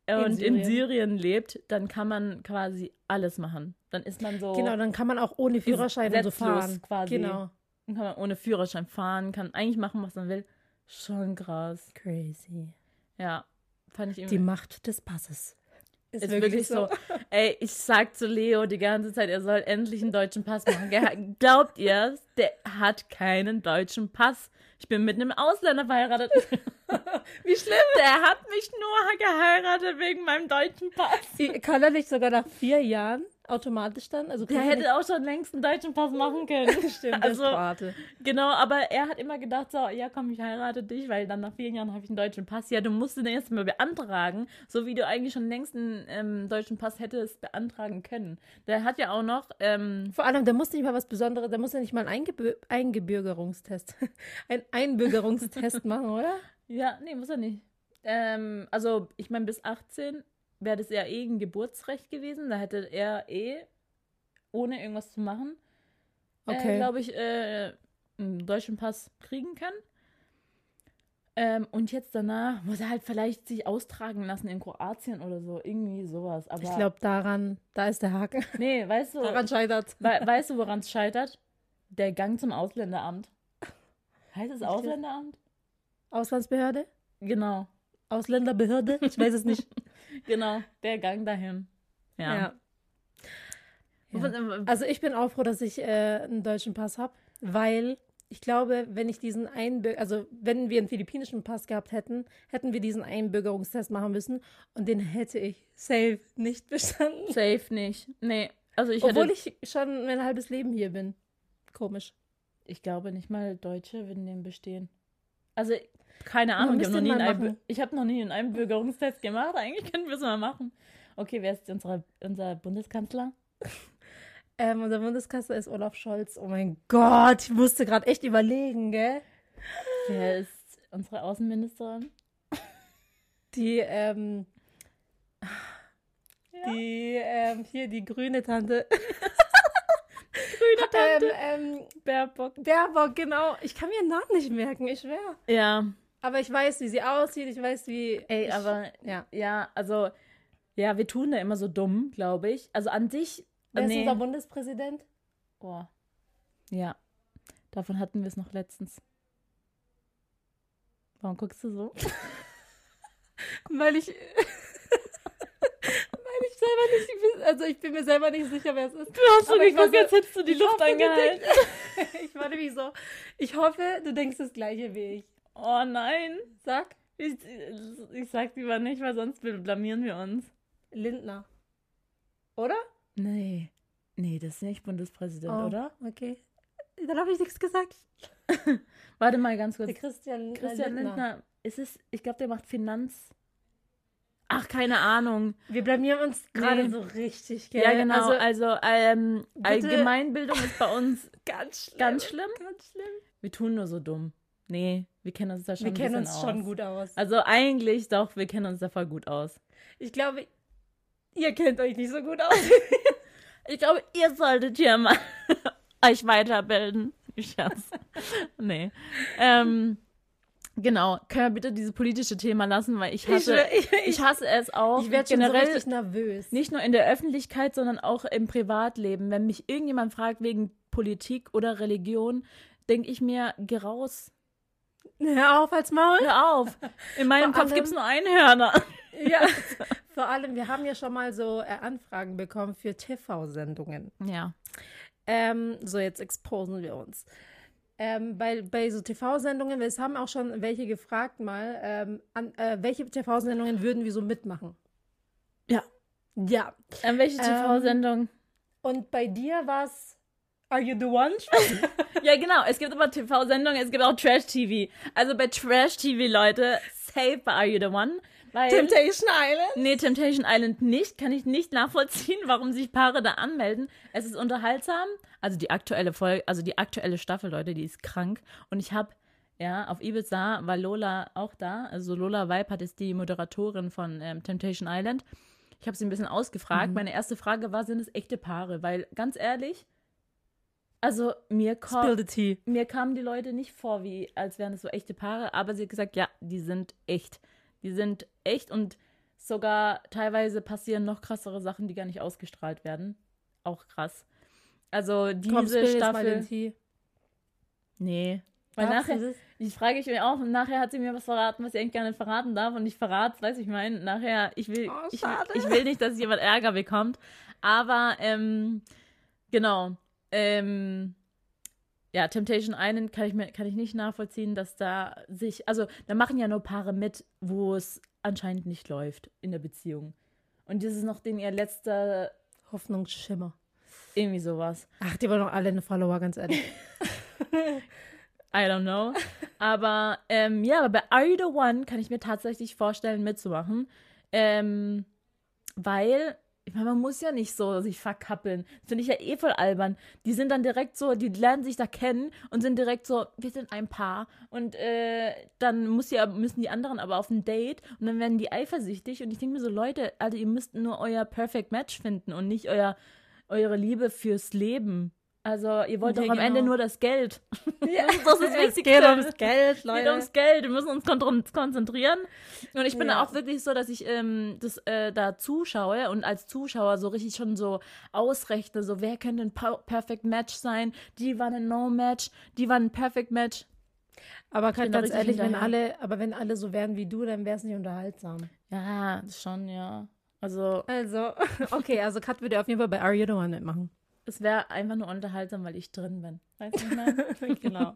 und in Syrien. Syrien lebt, dann kann man quasi alles machen. Dann ist man so, Genau, dann kann man auch ohne Führerschein und so fahren. quasi. Genau. dann kann man ohne Führerschein fahren, kann eigentlich machen, was man will. Schon krass. Crazy. Ja, fand ich Die irgendwie. Macht des Passes. Ist wirklich so. Ey, ich sag zu Leo die ganze Zeit, er soll endlich einen deutschen Pass machen. *laughs* Glaubt ihr, der hat keinen deutschen Pass. Ich bin mit einem Ausländer verheiratet. *laughs* Wie schlimm. Der hat mich nur geheiratet wegen meinem deutschen Pass. Kann er nicht sogar nach vier Jahren automatisch dann? Also Der hätte auch schon längst einen deutschen Pass machen können. *laughs* stimmt, also-. Genau, aber er hat immer gedacht, so, ja komm, ich heirate dich, weil dann nach vielen Jahren habe ich einen deutschen Pass. Ja, du musst den erst mal beantragen, so wie du eigentlich schon längst einen ähm, deutschen Pass hättest beantragen können. Der hat ja auch noch, ähm, Vor allem, der muss nicht mal was Besonderes, der muss ja nicht mal einen Eingebür Eingebürgerungstest, *laughs* einen Einbürgerungstest *laughs* machen, oder? ja, nee, muss er nicht. Ähm, also, ich meine, bis 18 wäre das ja eh ein Geburtsrecht gewesen. Da hätte er eh, ohne irgendwas zu machen, Okay. äh, glaube ich, äh, einen deutschen Pass kriegen können. Ähm, und jetzt danach muss er halt vielleicht sich austragen lassen in Kroatien oder so, irgendwie sowas. Aber Ich glaube, daran, da ist der Haken. *laughs* nee, weißt du, Daran scheitert *laughs* we weißt du, woran es scheitert? Der Gang zum Ausländeramt. Heißt es? Ausländeramt? Auslandsbehörde? Genau, Ausländerbehörde? Ich weiß es nicht. *laughs* genau, der Gang dahin. Ja. Ja. Was- Also ich bin auch froh, dass ich äh, einen deutschen Pass habe, weil ich glaube, wenn ich diesen Einbürger, also wenn wir einen philippinischen Pass gehabt hätten, hätten wir diesen Einbürgerungstest machen müssen und den hätte ich safe nicht bestanden. Safe nicht. Nee, also ich Obwohl ich schon mein halbes Leben hier bin. Komisch. ich glaube nicht mal Deutsche würden den bestehen. Also keine Ahnung, ich habe noch, nie einen ich hab noch nie einen Einbürgerungstest gemacht. Eigentlich könnten wir es mal machen. Okay, wer ist unsere, unser Bundeskanzler? *laughs* Ähm, unser Bundeskanzler ist Olaf Scholz. Oh mein Gott, ich musste gerade echt überlegen, gell? Wer ist unsere Außenministerin? Die, ähm, die, ähm, hier, die grüne Tante. *laughs* Grüne Tante. Ähm, ähm, Baerbock. Baerbock, genau. Ich kann mir ihren Namen nicht merken, ich schwör. Ja, Aber ich weiß, wie sie aussieht, ich weiß, wie. ey, ich, aber Ja. ja, also ja, wir tun da immer so dumm, glaube ich. Also an sich. Wer ist nee. unser Bundespräsident? Oh. Ja, davon hatten wir es noch letztens. Warum guckst du so? *laughs* Weil ich. *laughs* weil ich selber nicht. Also, ich bin mir selber nicht sicher, wer es ist. Du hast so geguckt, als hättest du Ich hab so angehalten. *laughs* ich war nämlich so. Ich hoffe, du denkst das Gleiche wie ich. Oh nein. Sag Ich, ich sag lieber nicht, weil sonst blamieren wir uns. Lindner. Oder? Nee. Nee, das ist nicht Bundespräsident, Oh, oder? Okay. Dann habe ich nichts gesagt. *laughs* Warte mal ganz Der kurz. Christian, Christian Lindner. Lindner, ist es, ich glaube, der macht Finanz. Ach, keine Ahnung. Wir blamieren uns gerade Nee. so richtig, gell? Ja, genau. Also, Also, ähm, Allgemeinbildung ist bei uns *laughs* ganz schlimm. ganz schlimm. Ganz schlimm. Wir tun nur so dumm. Nee, wir kennen uns da schon Wir kennen uns aus. schon gut aus. Also eigentlich doch, wir kennen uns da voll gut aus. Ich glaube, ihr kennt euch nicht so gut aus. *laughs* Ich glaube, ihr solltet hier mal *laughs* euch weiterbilden. Schatz. *laughs* nee. Ähm, Genau, können wir bitte dieses politische Thema lassen, weil ich hasse, Ich- ich, ich- hasse es auch Ich werde schon so generell richtig nervös. nicht nur in der Öffentlichkeit, sondern auch im Privatleben. Wenn mich irgendjemand fragt wegen Politik oder Religion, denke ich mir, geh raus, Hör auf als Maul. hör auf. In meinem Vor Kopf gibt es nur Einhörner. *laughs* Ja. Vor allem, wir haben ja schon mal so äh, Anfragen bekommen für TV-Sendungen. Ja. Ähm, so, jetzt exposen wir uns. Ähm, bei, bei so TV-Sendungen, es haben auch schon welche gefragt mal, ähm, an, äh, welche TV-Sendungen würden wir so mitmachen? Ja. Ja. An welche Ähm, TV-Sendung? Und bei dir war es Are You the One? *laughs* Ja, genau. Es gibt aber TV-Sendungen, es gibt auch Trash-TV. Also bei Trash-TV, Leute, safe bei Are You the One? Weil, Temptation Island? Nee, Temptation Island nicht. Kann ich nicht nachvollziehen, warum sich Paare da anmelden. Es ist unterhaltsam. Also die aktuelle Folge, also die aktuelle Staffel, Leute, die ist krank. Und ich habe, ja, auf Ibiza war Lola auch da. Also Lola Weipert ist die Moderatorin von ähm, Temptation Island. Ich habe sie ein bisschen ausgefragt. Meine erste Frage war, sind es echte Paare? Weil, ganz ehrlich, also mir tea. mir kamen die Leute nicht vor, wie als wären es so echte Paare, aber sie hat gesagt, ja, die sind echt. Die sind echt und sogar teilweise passieren noch krassere Sachen, die gar nicht ausgestrahlt werden. Auch krass. Also diese Komm, spill jetzt mal Staffel. Tee. Nee. Weil Darfst du nachher, ich frage ich mich auch, und nachher hat sie mir was verraten, was sie eigentlich gar nicht verraten darf. Und ich verrate, weiß ich meine, nachher, ich will, Oh, ich, ich will nicht, dass jemand Ärger bekommt. Aber, ähm, genau. Ähm, ja, Temptation Island kann ich, mir, kann ich nicht nachvollziehen, dass da sich, also da machen ja nur Paare mit, wo es anscheinend nicht läuft in der Beziehung. Und das ist noch den ihr letzter, Hoffnungsschimmer. irgendwie sowas. Ach, die wollen doch alle eine Follower, ganz ehrlich. *laughs* *laughs* I don't know. Aber ähm, ja, aber bei Are You the One kann ich mir tatsächlich vorstellen, mitzumachen. Ähm, weil, ich meine, man muss ja nicht so sich verkappeln. Das finde ich ja eh voll albern. Die sind dann direkt so, die lernen sich da kennen und sind direkt so, wir sind ein Paar. Und äh, dann muss ja, müssen die anderen aber auf ein Date und dann werden die eifersüchtig. Und ich denke mir so, Leute, also ihr müsst nur euer Perfect Match finden und nicht euer, eure Liebe fürs Leben. Also ihr wollt Ja, doch am Ende genau. nur das Geld. *laughs* Ja, *laughs* Das ist das es Wichtigste. geht ums Geld, Es Leute. geht ums Geld, wir müssen uns kon- konzentrieren. Und ich bin Ja. auch wirklich so, dass ich ähm, das äh, da zuschaue und als Zuschauer so richtig schon so ausrechne, so wer könnte ein Perfect Match sein, die war ein No-Match, die war ein Perfect Match. Aber ganz richtig ehrlich, wenn alle, aber wenn alle so wären wie du, dann wäre es nicht unterhaltsam. Ja, schon, ja. Also Also, *laughs* okay, also Kat würde auf jeden Fall bei Are You the One mitmachen. Es wäre einfach nur unterhaltsam, weil ich drin bin. Weißt du, ich *laughs* genau.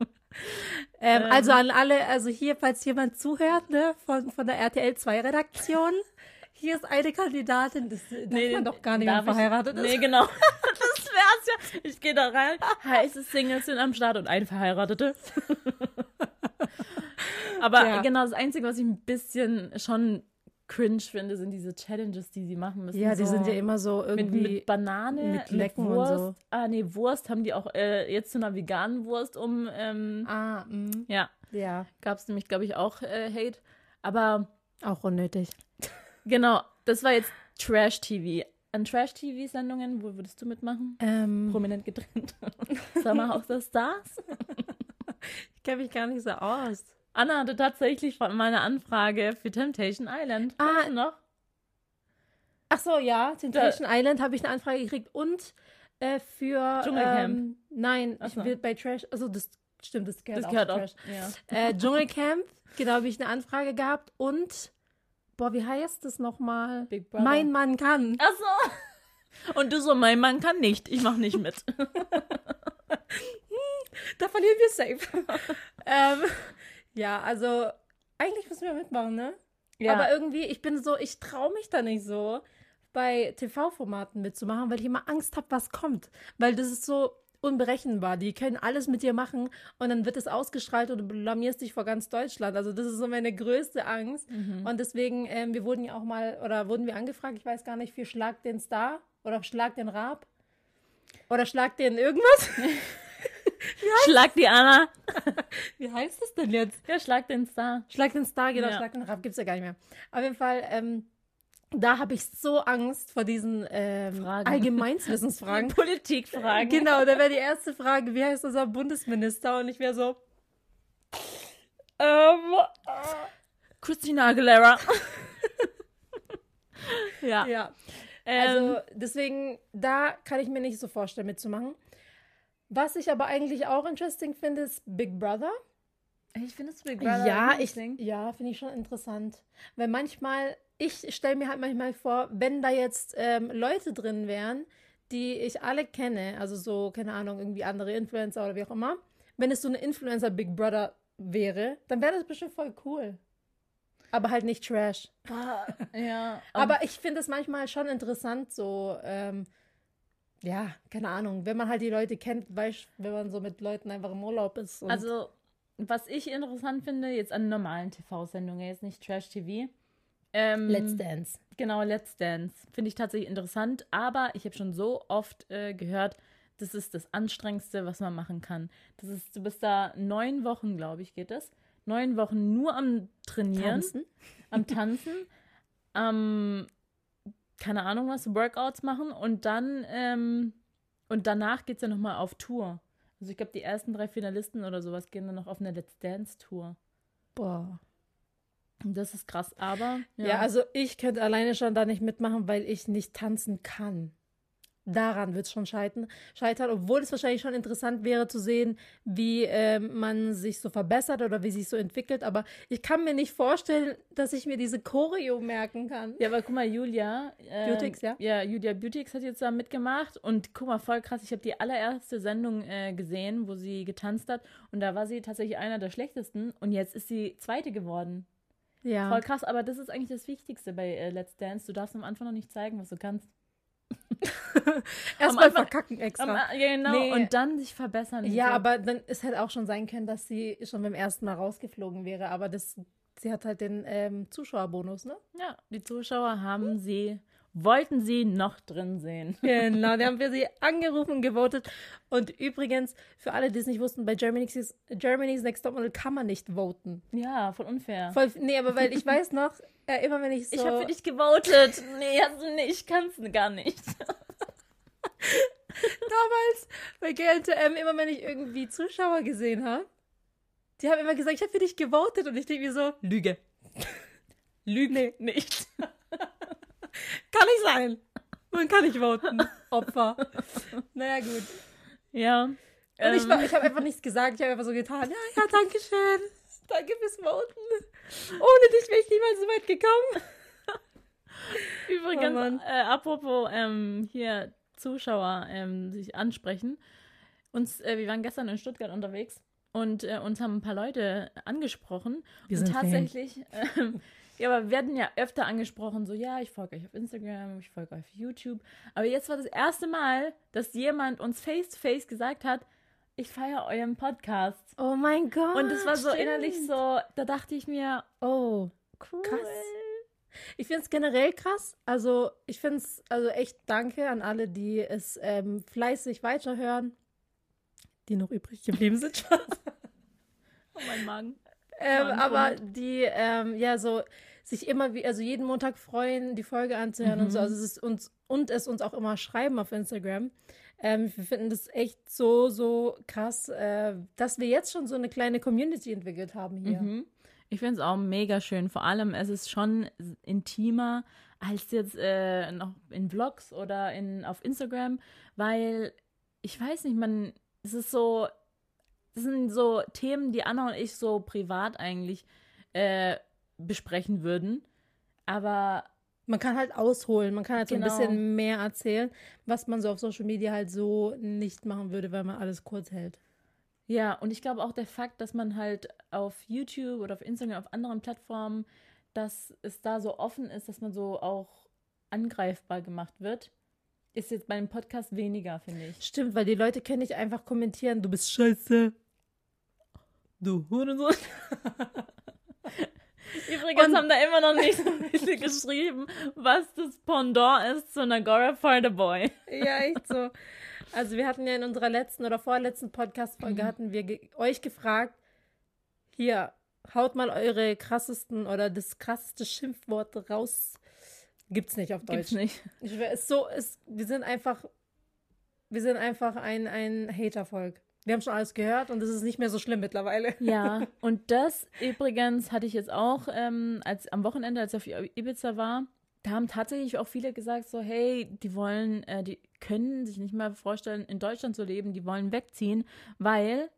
Ähm, Ähm. Also an alle, also hier, falls jemand zuhört, ne, von, von der RTL 2 Redaktion, hier ist eine Kandidatin, das darf man doch gar nicht, wenn ich- verheiratet ist. Nee, genau. *laughs* Das wär's ja. Ich gehe da rein, heiße Singles sind am Start und eine Verheiratete. *laughs* Aber Ja. genau, das Einzige, was ich ein bisschen schon cringe finde, sind diese Challenges, die sie machen müssen. Ja, die so sind ja immer so mit, irgendwie. mit Banane, mit Lecken und Wurst. so. Ah, nee, Wurst haben die auch äh, jetzt zu einer veganen Wurst um. Ähm, ah, mh, ja, ja, gab es nämlich, glaube ich, auch äh, Hate. Aber auch unnötig. *laughs* genau, das war jetzt Trash-TV. An Trash-TV-Sendungen, wo würdest du mitmachen? Ähm, Prominent getrennt. *laughs* Sommerhaus der Stars. *laughs* ich kenne mich gar nicht so aus. Anna hatte tatsächlich von meiner Anfrage für Temptation Island. Ah, Weißt du noch? Ach so, ja, Temptation Island habe ich eine Anfrage gekriegt und äh, für Dschungelcamp. Ähm, nein, Ach ich so. will bei Trash, also das stimmt, das gehört Das auch gehört auch. Trash. Ja. Äh, Dschungelcamp, *laughs* genau, habe ich eine Anfrage gehabt und boah, wie heißt das nochmal? Big Brother. Mein Mann kann. Ach so. Und du so, mein Mann kann nicht. Ich mach nicht mit. *laughs* Da verlieren wir safe. *laughs* ähm, ja, also eigentlich müssen wir mitmachen, ne? Aber irgendwie, ich bin so, ich traue mich da nicht so, bei TV-Formaten mitzumachen, weil ich immer Angst habe, was kommt. Weil das ist so unberechenbar. Die können alles mit dir machen und dann wird es ausgestrahlt und du blamierst dich vor ganz Deutschland. Also das ist so meine größte Angst. Und deswegen, ähm, wir wurden ja auch mal, oder wurden wir angefragt, ich weiß gar nicht, für Schlag den Star oder Schlag den Raab oder Schlag den irgendwas. *laughs* Schlag die Anna. *laughs* Wie heißt das denn jetzt? Ja, schlag den Star. Schlag den Star, genau, Ja. Schlag den Raab gibt's ja gar nicht mehr. Auf jeden Fall, ähm, da habe ich so Angst vor diesen ähm, Fragen. Allgemeinswissensfragen. *laughs* Politikfragen. genau, da wäre die erste Frage, wie heißt unser Bundesminister? Und ich wäre so, Ähm, Christina Aguilera. *laughs* ja. Ja. Ähm, Also deswegen, da kann ich mir nicht so vorstellen, mitzumachen. Was ich aber eigentlich auch interesting finde, ist Big Brother. ich finde es Big ja, ich, ja, finde ich schon interessant. Weil manchmal, ich stelle mir halt manchmal vor, wenn da jetzt ähm, Leute drin wären, die ich alle kenne, also so, keine Ahnung, irgendwie andere Influencer oder wie auch immer, wenn es so eine Influencer Big Brother wäre, dann wäre das bestimmt voll cool. Aber halt nicht Trash. ja. Aber ich finde es manchmal schon interessant, so, ähm, ja, keine Ahnung, wenn man halt die Leute kennt, weißt wenn man so mit Leuten einfach im Urlaub ist. Also, was ich interessant finde, jetzt an normalen TV-Sendungen, jetzt nicht Trash-TV. Ähm, Let's Dance. Genau, Let's Dance. Finde ich tatsächlich interessant, aber ich habe schon so oft äh, gehört, das ist das Anstrengendste, was man machen kann. Das ist, du bist da neun Wochen, glaube ich, geht das. Neun Wochen nur am Trainieren, Tanzen. am Tanzen, *laughs* am, keine Ahnung was, Workouts machen und dann, ähm, und danach geht es ja nochmal auf Tour. Also ich glaube, die ersten drei Finalisten oder sowas gehen dann noch auf eine Let's Dance-Tour. Boah. Und Das ist krass, aber Ja. also ich könnte alleine schon da nicht mitmachen, weil ich nicht tanzen kann. Daran wird es schon scheitern, scheitern, obwohl es wahrscheinlich schon interessant wäre zu sehen, wie ähm, man sich so verbessert oder wie sich so entwickelt. Aber ich kann mir nicht vorstellen, dass ich mir diese Choreo merken kann. Ja, aber guck mal, Julia. ähm, Beautix, ja? Ja, Julia Beautix hat jetzt da mitgemacht und guck mal, voll krass. Ich habe die allererste Sendung äh, gesehen, wo sie getanzt hat und da war sie tatsächlich einer der schlechtesten und jetzt ist sie Zweite geworden. Ja. Voll krass, aber das ist eigentlich das Wichtigste bei äh, Let's Dance. Du darfst am Anfang noch nicht zeigen, was du kannst. *laughs* Erstmal verkacken extra. Am, ja, genau. Nee. Und dann sich verbessern. Ja, so. aber dann ist halt auch schon sein können, dass sie schon beim ersten Mal rausgeflogen wäre. Aber das, sie hat halt den ähm, Zuschauerbonus, ne? Ja, die Zuschauer haben sie, wollten sie noch drin sehen. *laughs* Genau, da haben wir sie angerufen und gewotet. Und übrigens, für alle, die es nicht wussten, bei Germany's, Germany's Next Topmodel kann man nicht voten. Ja, voll unfair. Voll, nee, aber weil ich weiß noch, äh, immer wenn ich so... Ich habe für dich gewotet. Nee, hast du nicht. Kannst du gar nicht. *laughs* damals bei GLTM, immer wenn ich irgendwie Zuschauer gesehen habe, die haben immer gesagt, ich habe für dich gewotet. Und ich denke mir so, Lüge. Lüge nicht. *laughs* Kann nicht sein. Man kann nicht voten. Opfer. Naja, gut. Ja. Und ich, ähm, war- ich habe einfach nichts gesagt. Ich habe einfach so getan. Ja, ja, danke schön. Danke fürs Voten. Ohne dich wäre ich niemals so weit gekommen. Übrigens, Oh äh, apropos ähm, hier Zuschauer ähm, sich ansprechen. Uns, äh, wir waren gestern in Stuttgart unterwegs und äh, uns haben ein paar Leute angesprochen. Wir und sind tatsächlich, ähm, ja, aber wir werden ja öfter angesprochen, so ja, ich folge euch auf Instagram, ich folge euch auf YouTube. Aber jetzt war das erste Mal, dass jemand uns face to face gesagt hat, ich feiere euren Podcast. Oh mein Gott. Und es war so stimmt. innerlich so, da dachte ich mir, Oh, cool. Krass. Ich finde es generell krass. Also, ich finde es, also echt danke an alle, die es ähm, fleißig weiterhören, die noch übrig geblieben sind. *laughs* Oh, mein Magen. Ähm, aber die, ähm, ja, so sich immer wie, also jeden Montag freuen, die Folge anzuhören und so. Mhm. Also, es ist uns, und es uns auch immer schreiben auf Instagram. Ähm, wir finden das echt so, so krass, äh, dass wir jetzt schon so eine kleine Community entwickelt haben hier. Mhm. Ich finde es auch mega schön. Vor allem, es ist schon intimer als jetzt äh, noch in Vlogs oder in, auf Instagram, weil ich weiß nicht, man, es ist so, das sind so Themen, die Anna und ich so privat eigentlich äh, besprechen würden. Aber Man kann halt ausholen, man kann halt Genau. so ein bisschen mehr erzählen, was man so auf Social Media halt so nicht machen würde, weil man alles kurz hält. Ja, und ich glaube auch der Fakt, dass man halt auf YouTube oder auf Instagram, auf anderen Plattformen, dass es da so offen ist, dass man so auch angreifbar gemacht wird, ist jetzt bei einem Podcast weniger, finde ich. Stimmt, weil die Leute können nicht einfach kommentieren, du bist scheiße. Du Hurensohn. *laughs* Übrigens Und- haben da immer noch nicht so viele geschrieben, was das Pendant ist zu Nagora for the Boy. Ja, echt so. Also wir hatten ja in unserer letzten oder vorletzten Podcast-Folge Mhm. hatten wir ge euch gefragt, hier, haut mal eure krassesten oder das krasseste Schimpfwort raus. Gibt's nicht auf Deutsch. Gibt's nicht. Ich, so, ist, wir sind einfach, wir sind einfach ein, ein Hater-Volk. Wir haben schon alles gehört und es ist nicht mehr so schlimm mittlerweile. Ja, *laughs* und das übrigens hatte ich jetzt auch ähm, als am Wochenende, als ich auf Ibiza war, da haben tatsächlich auch viele gesagt, so, hey, die wollen, äh, die können sich nicht mehr vorstellen, in Deutschland zu leben, die wollen wegziehen, weil,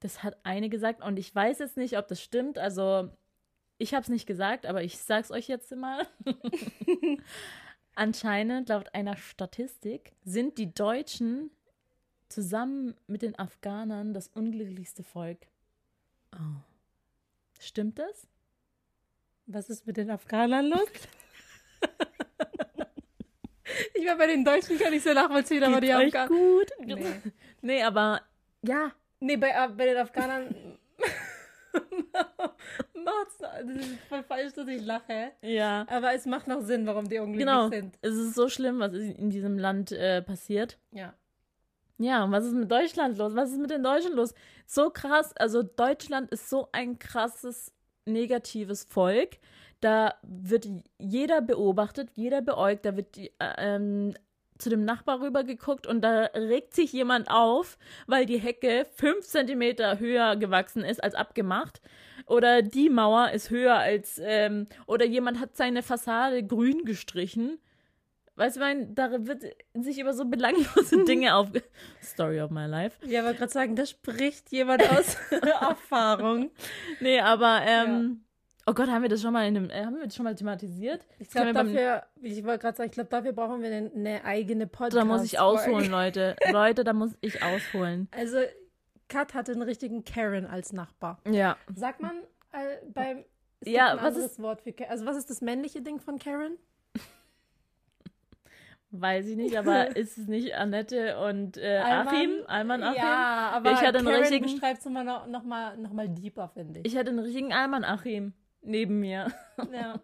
das hat eine gesagt, und ich weiß jetzt nicht, ob das stimmt, also ich habe es nicht gesagt, aber ich sag's euch jetzt mal. *laughs* *laughs* Anscheinend, laut einer Statistik, sind die Deutschen zusammen mit den Afghanern das unglücklichste Volk. Oh. Stimmt das? Was ist mit den Afghanern los? *laughs* ich war bei den Deutschen kann ich so nachvollziehen, aber die Afghaner. gut. Nee. Nee, aber ja, Nee, bei, äh, bei den Afghanern. *laughs* Macht's, das ist voll falsch, dass ich lache. ja. Aber es macht noch Sinn, warum die unglücklich Genau. sind. Es ist so schlimm, was in diesem Land äh, passiert. Ja. Ja, und was ist mit Deutschland los? Was ist mit den Deutschen los? So krass, also Deutschland ist so ein krasses negatives Volk. Da wird jeder beobachtet, jeder beäugt, da wird die, äh, ähm, zu dem Nachbar rüber geguckt und da regt sich jemand auf, weil die Hecke fünf Zentimeter höher gewachsen ist als abgemacht. Oder die Mauer ist höher als, ähm, oder jemand hat seine Fassade grün gestrichen. Weißt du, ich meine, da wird sich über so belanglose *laughs* Dinge auf. Story of my life. Ja, aber gerade sagen, da spricht jemand aus *laughs* Erfahrung. Nee, aber, ähm, oh Gott, haben wir das schon mal in einem, äh, haben wir das schon mal thematisiert? Ich Das glaube, dafür, ich wollte gerade sagen, ich glaube, dafür brauchen wir eine, eigene Podcast. Da muss ich ausholen, Leute. *laughs* Leute, da muss ich ausholen. Also, Kat hatte einen richtigen Karen als Nachbar. Ja. Sagt man äh, beim. Ja, was anderes Wort für Ka- Also, was ist das männliche Ding von Karen? Weiß ich nicht, aber *laughs* ist es nicht Annette und äh, Achim? Alman Achim? Ja, aber Ich hatte einen Karen richtigen- beschreibt es immer noch, noch, mal, noch mal deeper, finde ich. Ich hatte einen richtigen Alman Achim neben mir. *laughs* ja.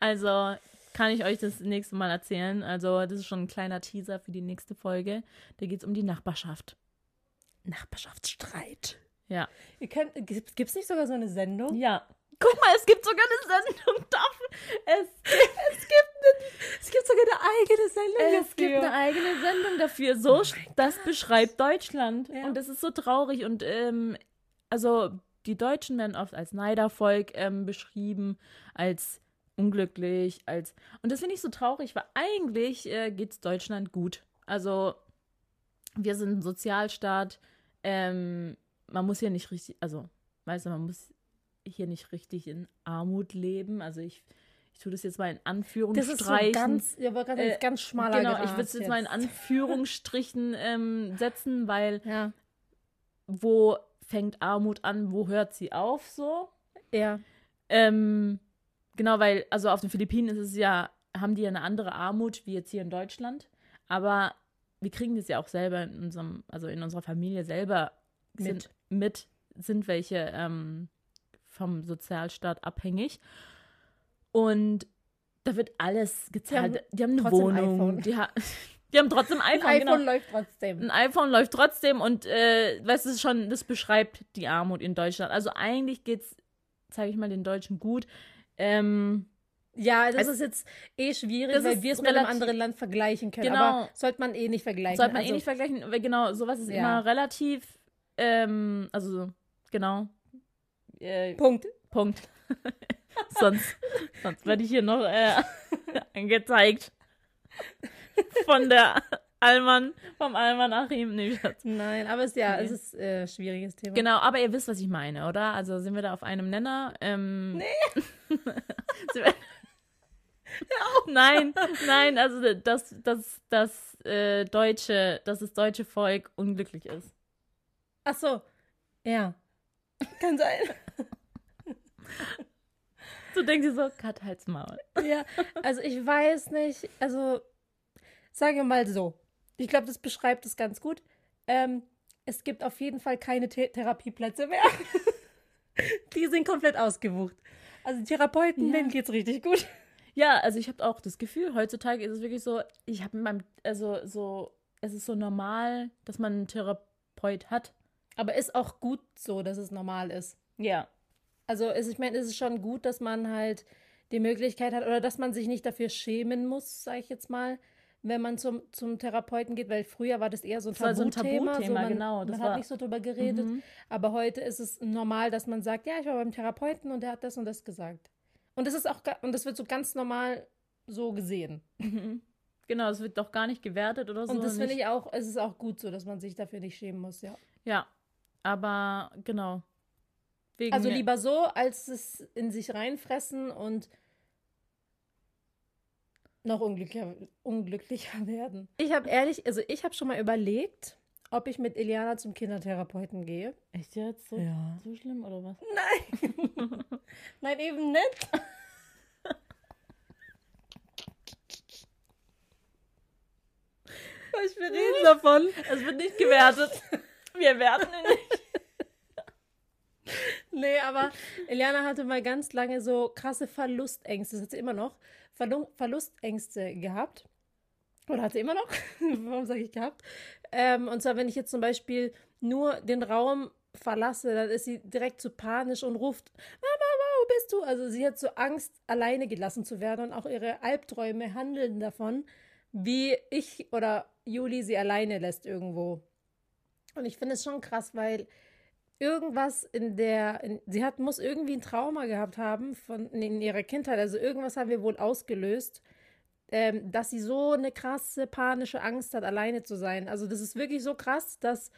Also kann ich euch das nächste Mal erzählen. Also, das ist schon ein kleiner Teaser für die nächste Folge. Da geht es um die Nachbarschaft. Nachbarschaftsstreit. Ja. Ihr könnt, gibt es nicht sogar so eine Sendung? Ja. Guck mal, es gibt sogar eine Sendung dafür. Es, Es gibt, eine, es gibt sogar eine eigene Sendung es gibt dafür. eine eigene Sendung dafür. So, das beschreibt Deutschland. Ja. Und das ist so traurig. Und ähm, also die Deutschen werden oft als Neidervolk ähm, beschrieben, als unglücklich, als. Und das finde ich so traurig, weil eigentlich äh, geht es Deutschland gut. Also wir sind ein Sozialstaat. Ähm, man muss hier nicht richtig, also, weißt du, man muss hier nicht richtig in Armut leben. Also ich, ich tue das jetzt mal in Das Anführungsstrichen. ist so ganz, ja, aber ganz, Äh, ganz schmaler Genau, Grat ich würde es jetzt mal in Anführungsstrichen ähm, setzen, weil *laughs* Ja, wo fängt Armut an, wo hört sie auf so? ja. Ähm, genau, weil, also auf den Philippinen ist es ja, haben die ja eine andere Armut wie jetzt hier in Deutschland. Aber wir kriegen das ja auch selber in unserem, also in unserer Familie selber sind, mit, sind welche ähm, vom Sozialstaat abhängig. Und da wird alles gezahlt. Die haben, eine trotzdem Wohnung. iPhone. Die, ha *laughs* die haben trotzdem Ein iPhone. iPhone genau. läuft trotzdem. Ein iPhone läuft trotzdem und äh, weißt du schon, das beschreibt die Armut in Deutschland. Also eigentlich geht's, sage ich mal, den Deutschen gut. Ähm, Ja, das Es- ist jetzt eh schwierig, weil wir es mit einem anderen Land vergleichen können. Genau. Aber sollte man eh nicht vergleichen. sollte man also, eh nicht vergleichen, weil genau, sowas ist Ja. immer relativ, ähm, also genau. Äh, Punkt. Punkt. *laughs* sonst, sonst werde ich hier noch äh, *laughs* angezeigt. Von der Alman, vom Alman Achim. Nee. Nein, aber es, ja, Nee. es ist äh, ein schwieriges Thema. Genau, aber ihr wisst, was ich meine, oder? Also sind wir da auf einem Nenner? Ähm, nee. *laughs* Nein, nein, also dass das, das äh, deutsche, dass das deutsche Volk unglücklich ist. Ach so. Ja. Kann sein. Du denkst dir so, Kat, halt's Maul. ja, also ich weiß nicht, also sagen wir mal so. Ich glaube, das beschreibt es ganz gut. Ähm, es gibt auf jeden Fall keine The Therapieplätze mehr. *laughs* Die sind komplett ausgebucht. Also Therapeuten, Ja. denen geht's richtig gut. Ja, also ich habe auch das Gefühl, heutzutage ist es wirklich so, ich habe mit meinem, also so, es ist so normal, dass man einen Therapeut hat. Aber ist auch gut so, dass es normal ist. Ja. Also ist, ich meine, es ist schon gut, dass man halt die Möglichkeit hat oder dass man sich nicht dafür schämen muss, sage ich jetzt mal, wenn man zum, zum Therapeuten geht, weil früher war das eher so ein Das war so ein Tabuthema. Tabuthema, man, genau, das man war- hat nicht so drüber geredet. Mhm. Aber heute ist es normal, dass man sagt, ja, ich war beim Therapeuten und der hat das und das gesagt. Und das ist auch und das wird so ganz normal so gesehen. Mhm. Genau, es wird doch gar nicht gewertet oder so. und das finde ich auch, es ist auch gut so, dass man sich dafür nicht schämen muss, ja. Ja, aber genau. Wegen, Also lieber so, als es in sich reinfressen und noch unglücklicher, unglücklicher *laughs* werden. Ich habe ehrlich, also ich habe schon mal überlegt, ob ich mit Eliana zum Kindertherapeuten gehe. Echt jetzt? So, Ja. so schlimm oder was? Nein. *laughs* Nein, eben nicht. Ich will reden davon. Es wird nicht gewertet. Wir werten ihn nicht. Nee, aber Eliana hatte mal ganz lange so krasse Verlustängste, das hat sie immer noch, Verlu Verlustängste gehabt. Oder hat sie immer noch? *laughs* Warum sage ich gehabt? Ähm, und zwar, wenn ich jetzt zum Beispiel nur den Raum verlasse, dann ist sie direkt zu panisch und ruft, Mama, wo bist du? Also sie hat so Angst, alleine gelassen zu werden und auch ihre Albträume handeln davon, wie ich oder Juli sie alleine lässt irgendwo. Und ich finde es schon krass, weil irgendwas in der, in, sie hat, muss irgendwie ein Trauma gehabt haben von, in ihrer Kindheit. Also irgendwas haben wir wohl ausgelöst, ähm, dass sie so eine krasse panische Angst hat, alleine zu sein. Also das ist wirklich so krass, dass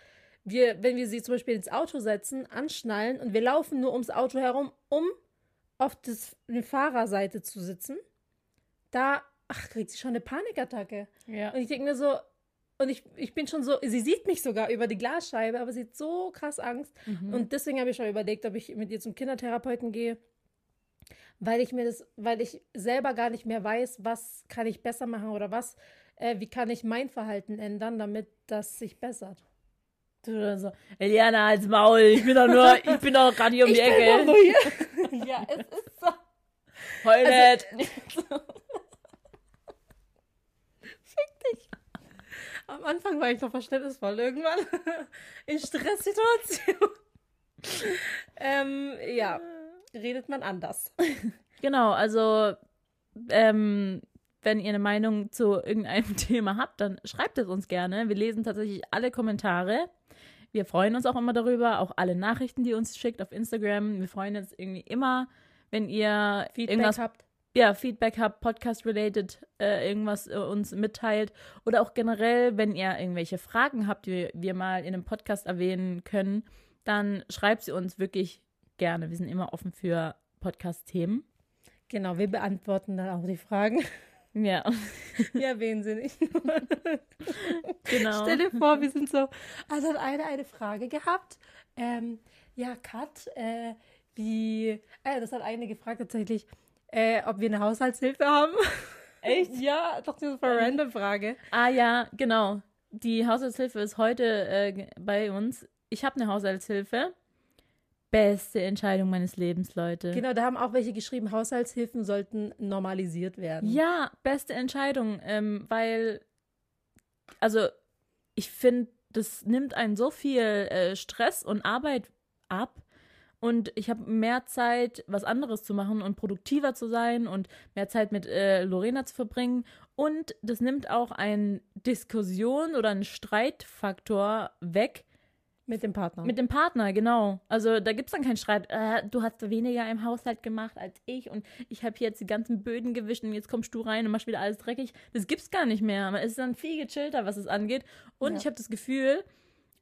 wir, wenn wir sie zum Beispiel ins Auto setzen, anschnallen und wir laufen nur ums Auto herum, um auf das, die Fahrerseite zu sitzen, da, ach, kriegt sie schon eine Panikattacke. Ja. Und ich denke mir so, und ich, ich bin schon so, sie sieht mich sogar über die Glasscheibe, aber sie hat so krass Angst. Mhm. Und deswegen habe ich schon überlegt, ob ich mit ihr zum Kindertherapeuten gehe, weil ich mir das, weil ich selber gar nicht mehr weiß, was kann ich besser machen oder was, äh, wie kann ich mein Verhalten ändern, damit das sich bessert. Du oder so, Eliana, als Maul, ich bin doch nur, *laughs* ich bin doch gerade hier um die Ecke. nur hier. *laughs* ja, es ist so. Heul Also- nicht. *laughs* Am Anfang war ich noch verständnisvoll, irgendwann *laughs* in Stresssituationen. *laughs* ähm, ja, redet man anders. *laughs* Genau, also ähm, wenn ihr eine Meinung zu irgendeinem Thema habt, dann schreibt es uns gerne. Wir lesen tatsächlich alle Kommentare. Wir freuen uns auch immer darüber, auch alle Nachrichten, die ihr uns schickt auf Instagram. Wir freuen uns irgendwie immer, wenn ihr Feedback irgendwas habt. Ja, Feedback habt, Podcast-related, äh, irgendwas äh, uns mitteilt. Oder auch generell, wenn ihr irgendwelche Fragen habt, die wir mal in einem Podcast erwähnen können, dann schreibt sie uns wirklich gerne. Wir sind immer offen für Podcast-Themen. Genau, wir beantworten dann auch die Fragen. *laughs* Ja, *laughs* Wir erwähnen sie nicht. *laughs* genau. Stell dir vor, wir sind so. Also hat eine eine Frage gehabt. Ähm, ja, Kat, äh, wie. Äh, das hat eine gefragt tatsächlich, äh, ob wir eine Haushaltshilfe haben. *laughs* Echt? ja, doch diese random Frage. Ah ja, genau. Die Haushaltshilfe ist heute äh, bei uns. Ich habe eine Haushaltshilfe. Beste Entscheidung meines Lebens, Leute. Genau, da haben auch welche geschrieben, Haushaltshilfen sollten normalisiert werden. Ja, beste Entscheidung, ähm, weil, also ich finde, das nimmt einen so viel äh, Stress und Arbeit ab und ich habe mehr Zeit, was anderes zu machen und produktiver zu sein und mehr Zeit mit äh, Lorena zu verbringen und das nimmt auch einen Diskussion oder einen Streitfaktor weg, Mit dem Partner. mit dem Partner, genau. Also da gibt es dann keinen Streit. Äh, du hast weniger im Haushalt gemacht als ich und ich habe hier jetzt die ganzen Böden gewischt und jetzt kommst du rein und machst wieder alles dreckig. Das gibt's gar nicht mehr. Man ist dann viel gechillter, was es angeht. Und Ja. ich habe das Gefühl,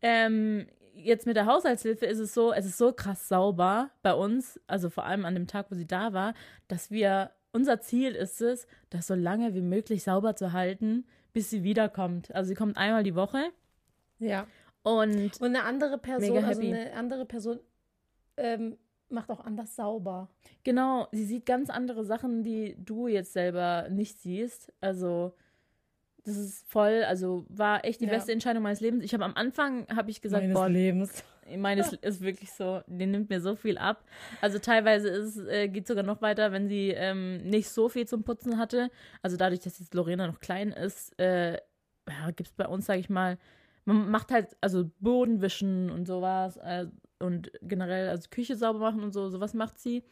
ähm, jetzt mit der Haushaltshilfe ist es so, es ist so krass sauber bei uns, also vor allem an dem Tag, wo sie da war, dass wir, unser Ziel ist es, das so lange wie möglich sauber zu halten, bis sie wiederkommt. Also sie kommt einmal die Woche ja. und Und eine andere Person, also eine andere Person ähm, macht auch anders sauber. Genau, sie sieht ganz andere Sachen, die du jetzt selber nicht siehst. Also das ist voll, also war echt die Ja. beste Entscheidung meines Lebens. Ich habe am Anfang habe ich gesagt, boah, Lebens. meines ist wirklich so, die nimmt mir so viel ab. Also teilweise ist äh, geht sogar noch weiter, wenn sie ähm, nicht so viel zum Putzen hatte. Also dadurch, dass jetzt Lorena noch klein ist, äh, ja, gibt es bei uns, sage ich mal, man macht halt also Bodenwischen und sowas äh, und generell also Küche sauber machen und so, sowas macht sie.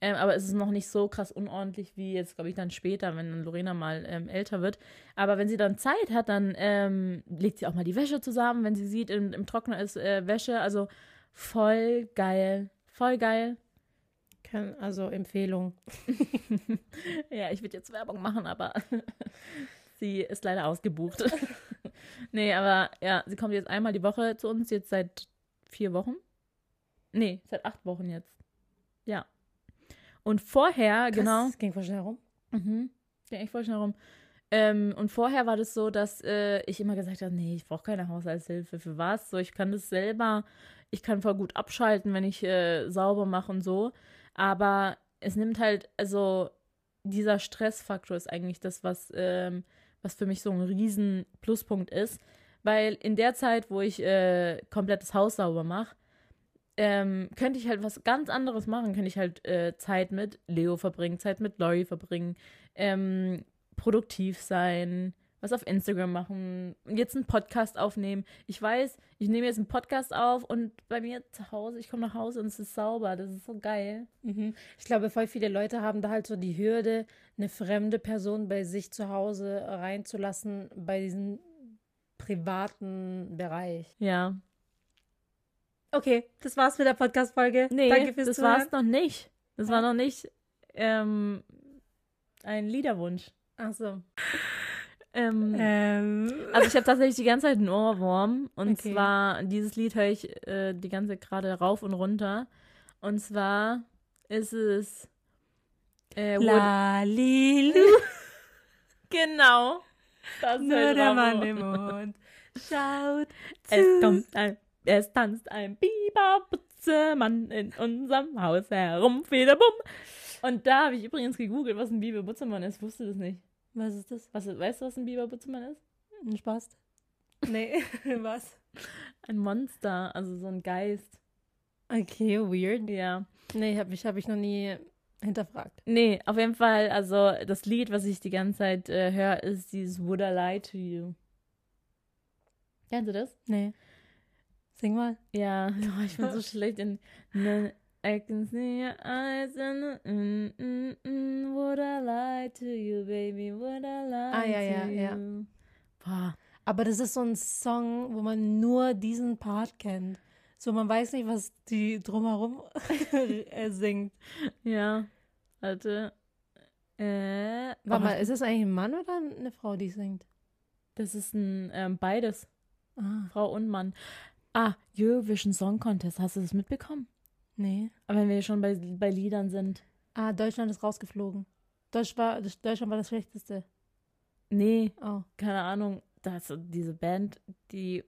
Ähm, aber es ist noch nicht so krass unordentlich wie jetzt, glaube ich, dann später, wenn dann Lorena mal ähm, älter wird. Aber wenn sie dann Zeit hat, dann ähm, legt sie auch mal die Wäsche zusammen, wenn sie sieht, im, im Trockner ist äh, Wäsche. Also voll geil. Voll geil. Kann, also Empfehlung. *laughs* ja, ich würde jetzt Werbung machen, aber *laughs* sie ist leider ausgebucht. *laughs* nee, aber ja, sie kommt jetzt einmal die Woche zu uns, jetzt seit vier Wochen. Nee, seit acht Wochen jetzt. Ja. Und vorher, Krass, genau. Das ging voll schnell rum. Mhm. Ging echt voll schnell rum. Ähm, und vorher war das so, dass äh, ich immer gesagt habe, nee, ich brauche keine Haushaltshilfe. Für was? So, ich kann das selber, ich kann voll gut abschalten, wenn ich äh, sauber mache und so. Aber es nimmt halt, also dieser Stressfaktor ist eigentlich das, was, ähm, was für mich so ein riesen Pluspunkt ist. Weil in der Zeit, wo ich äh, komplett das Haus sauber mache, ähm, könnte ich halt was ganz anderes machen. Könnte ich halt äh, Zeit mit Leo verbringen, Zeit mit Lori verbringen, ähm, produktiv sein, was auf Instagram machen, jetzt einen Podcast aufnehmen. Ich weiß, ich nehme jetzt einen Podcast auf und bei mir zu Hause, ich komme nach Hause und es ist sauber. Das ist so geil. Mhm. Ich glaube, voll viele Leute haben da halt so die Hürde, eine fremde Person bei sich zu Hause reinzulassen, bei diesem privaten Bereich. Ja. Okay, das war's mit der Podcast-Folge. Nee, Danke fürs das Zuhören. war's noch nicht. Das war noch nicht ähm, ein Liederwunsch. Ach so. Ähm, Ähm, Also ich habe tatsächlich die ganze Zeit einen Ohrwurm. Und Okay. zwar, dieses Lied höre ich äh, die ganze Zeit gerade rauf und runter. Und zwar ist es äh, Lalilu, *laughs* Genau. Das nur der Mann im Mond *laughs* schaut Es zu. kommt ein, es tanzt ein Biberbutzemann in unserem Haus herum, Federbum. Und da habe ich übrigens gegoogelt, was ein Biberbutzemann ist. Wusste das nicht. Was ist das? Was, weißt du, was ein Biberbutzemann ist? Ein Spaß? Nee, *laughs* was? Ein Monster, also so ein Geist. Okay, weird. Ja. Nee, hab ich, hab ich noch nie hinterfragt. Nee, auf jeden Fall, also das Lied, was ich die ganze Zeit äh, höre, ist dieses Would I Lie to You. Kennst du das? Nee. Sing mal. Ja, *laughs* oh, ich bin so *laughs* schlecht in. Ne, I can see your eyes and mm, mm, mm, would I lie to you, baby? Would I lie Ah, ja, to ja, you? ja. Boah. Aber das ist so ein Song, wo man nur diesen Part kennt. So, man weiß nicht, was die drumherum *laughs* äh, singt. Ja. Warte. Äh. Warte mal, ist es eigentlich ein Mann oder eine Frau, die singt? Das ist ein ähm, beides. Ah, Frau und Mann. Ah, Eurovision Song Contest. Hast du das mitbekommen? nee. Aber wenn wir schon bei, bei Liedern sind. Ah, Deutschland ist rausgeflogen. Deutsch war, Deutschland war das Schlechteste. Nee, Oh. keine Ahnung. Das, diese Band, die.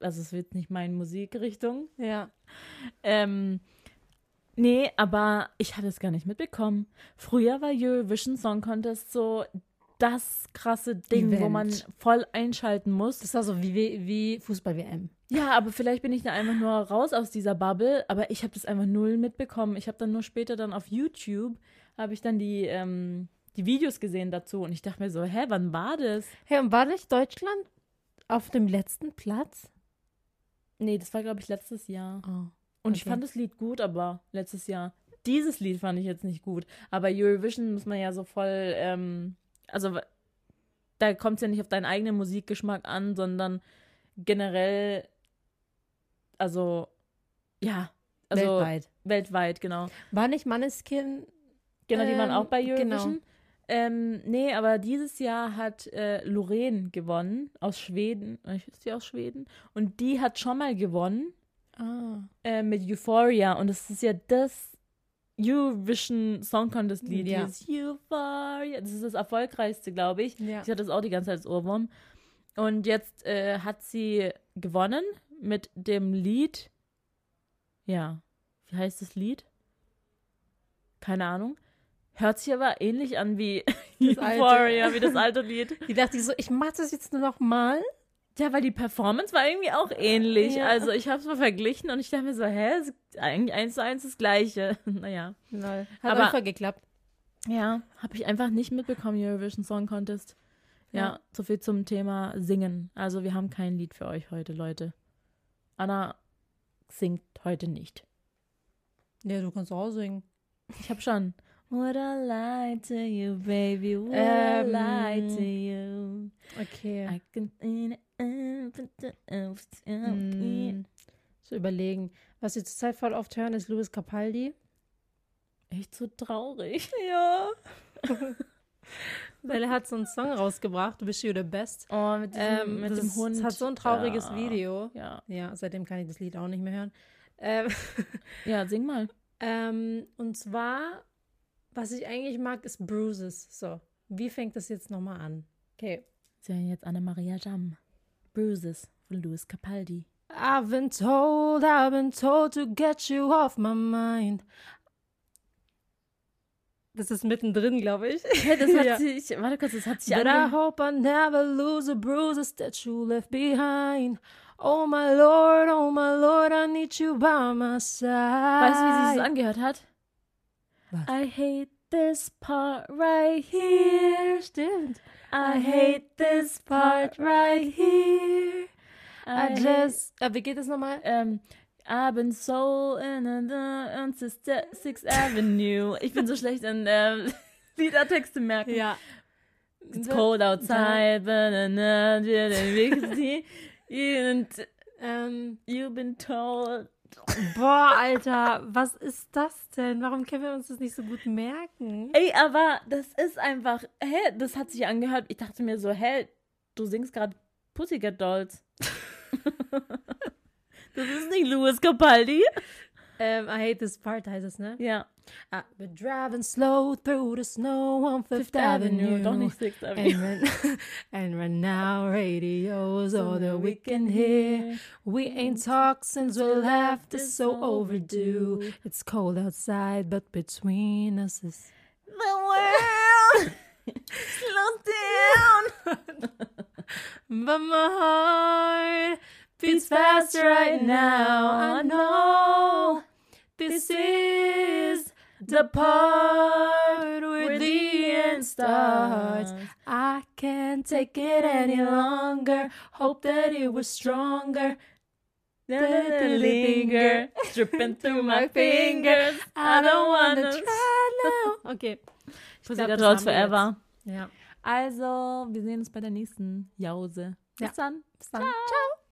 Also, es wird nicht meine Musikrichtung. Ja. Ähm. Nee, aber ich hatte es gar nicht mitbekommen. Früher war Eurovision Song Contest so das krasse Ding, wo Event. man voll einschalten muss. Das war so wie, wie Fußball-WM. Ja, aber vielleicht bin ich da einfach nur raus aus dieser Bubble, aber ich habe das einfach null mitbekommen. Ich habe dann nur später dann auf YouTube, habe ich dann die, ähm, die Videos gesehen dazu und ich dachte mir so, hä, wann war das? Hey, und war nicht Deutschland auf dem letzten Platz? Nee, das war, glaube ich, letztes Jahr. Oh. Und ich fand das Lied gut, aber letztes Jahr. Dieses Lied fand ich jetzt nicht gut. Aber Eurovision muss man ja so voll, ähm, also da kommt es ja nicht auf deinen eigenen Musikgeschmack an, sondern generell, also, ja, also Weltweit. weltweit genau. War nicht Manneskin? Genau, die waren Ähm, auch bei genau. Eurovision. Ähm, nee, aber dieses Jahr hat äh, Lorraine gewonnen aus Schweden. Ich ist die aus Schweden. Und die hat schon mal gewonnen Ah. äh, mit Euphoria. Und das ist ja das Eurovision Song Contest Lied. Ja. Dieses Euphoria. Das ist das erfolgreichste, glaube ich. Ja. Sie hat das auch die ganze Zeit als Ohrwurm. Und jetzt äh, hat sie gewonnen mit dem Lied. Ja, wie heißt das Lied? Keine Ahnung. Hört sich aber ähnlich an wie Das alte. Euphoria, wie das alte Lied. Die dachte ich so, ich mach das jetzt nur noch mal. Ja, weil die Performance war irgendwie auch ähnlich. Ja. Also ich habe es mal verglichen und ich dachte mir so, hä, ist eigentlich eins zu eins das Gleiche. *laughs* naja. Lol. Hat Aber- einfach geklappt. Ja, habe ich einfach nicht mitbekommen, Eurovision Song Contest. Ja, Ja. so viel zum Thema Singen. Also wir haben kein Lied für euch heute, Leute. Anna singt heute nicht. Ja, du kannst auch singen. Ich habe schon. Would I lie to you, baby? Would Ähm. I lie to you? Okay. I can... Mm, so überlegen. Was wir zurzeit voll oft hören, ist Louis Capaldi. Echt so traurig. *laughs* Ja. *laughs* Weil er hat so einen Song rausgebracht, Wish You the Best. Oh, mit, diesem, Ähm, mit das dem Hund. hat so ein trauriges ja. Video. Ja. Ja, seitdem kann ich das Lied auch nicht mehr hören. Ähm, *laughs* ja, sing mal. ähm, und zwar, was ich eigentlich mag, ist Bruises. So, wie fängt das jetzt nochmal an? Okay. Sie hören jetzt Anna-Maria Jam. Bruises von Louis Capaldi. I've been told, I've been told to get you off my mind. Das ist mittendrin, glaube ich. Das hat *laughs* Ja. sich, warte kurz, das hat sich But I hope I never lose the bruises that you left behind. Oh my Lord, oh my Lord, I need you by my side. Weißt du, wie sich das angehört hat? Was? I hate this part right here. Stimmt. I hate this part right here. I I just. Äh, wie geht das nochmal? Ähm, I've been so in the on Sixth Avenue. *laughs* Ich bin so schlecht in ähm, Liedertexte *laughs* merken. Ja. It's cold outside, and *laughs* Ähm, you've been told. Boah, Alter, was ist das denn? Warum können wir uns das nicht so gut merken? Ey, aber das ist einfach, hä, das hat sich angehört. Ich dachte mir so, hä, du singst gerade Pussycat Dolls. *laughs* das ist nicht Louis Capaldi. Ähm, I hate this part es, ne? Ja, I've been driving slow through the snow on Fifth, Fifth Avenue, doch nicht Sixth And Avenue. right, *laughs* and right now, radio's all that we can hear. We ain't talked since we left, it's so overdue. It's cold outside, but between us is. The world slows *laughs* down. *laughs* But my heart beats faster right now. I know this is the part where the end starts. I can't take it any longer. Hope that it was stronger. The linger, *laughs* dripping through *laughs* my fingers. I don't wanna try now. *laughs* Okay. Ich glaub, das forever. Ja. Also, wir sehen uns bei der nächsten Jause. Bis Ja. dann. Bis dann. Ciao.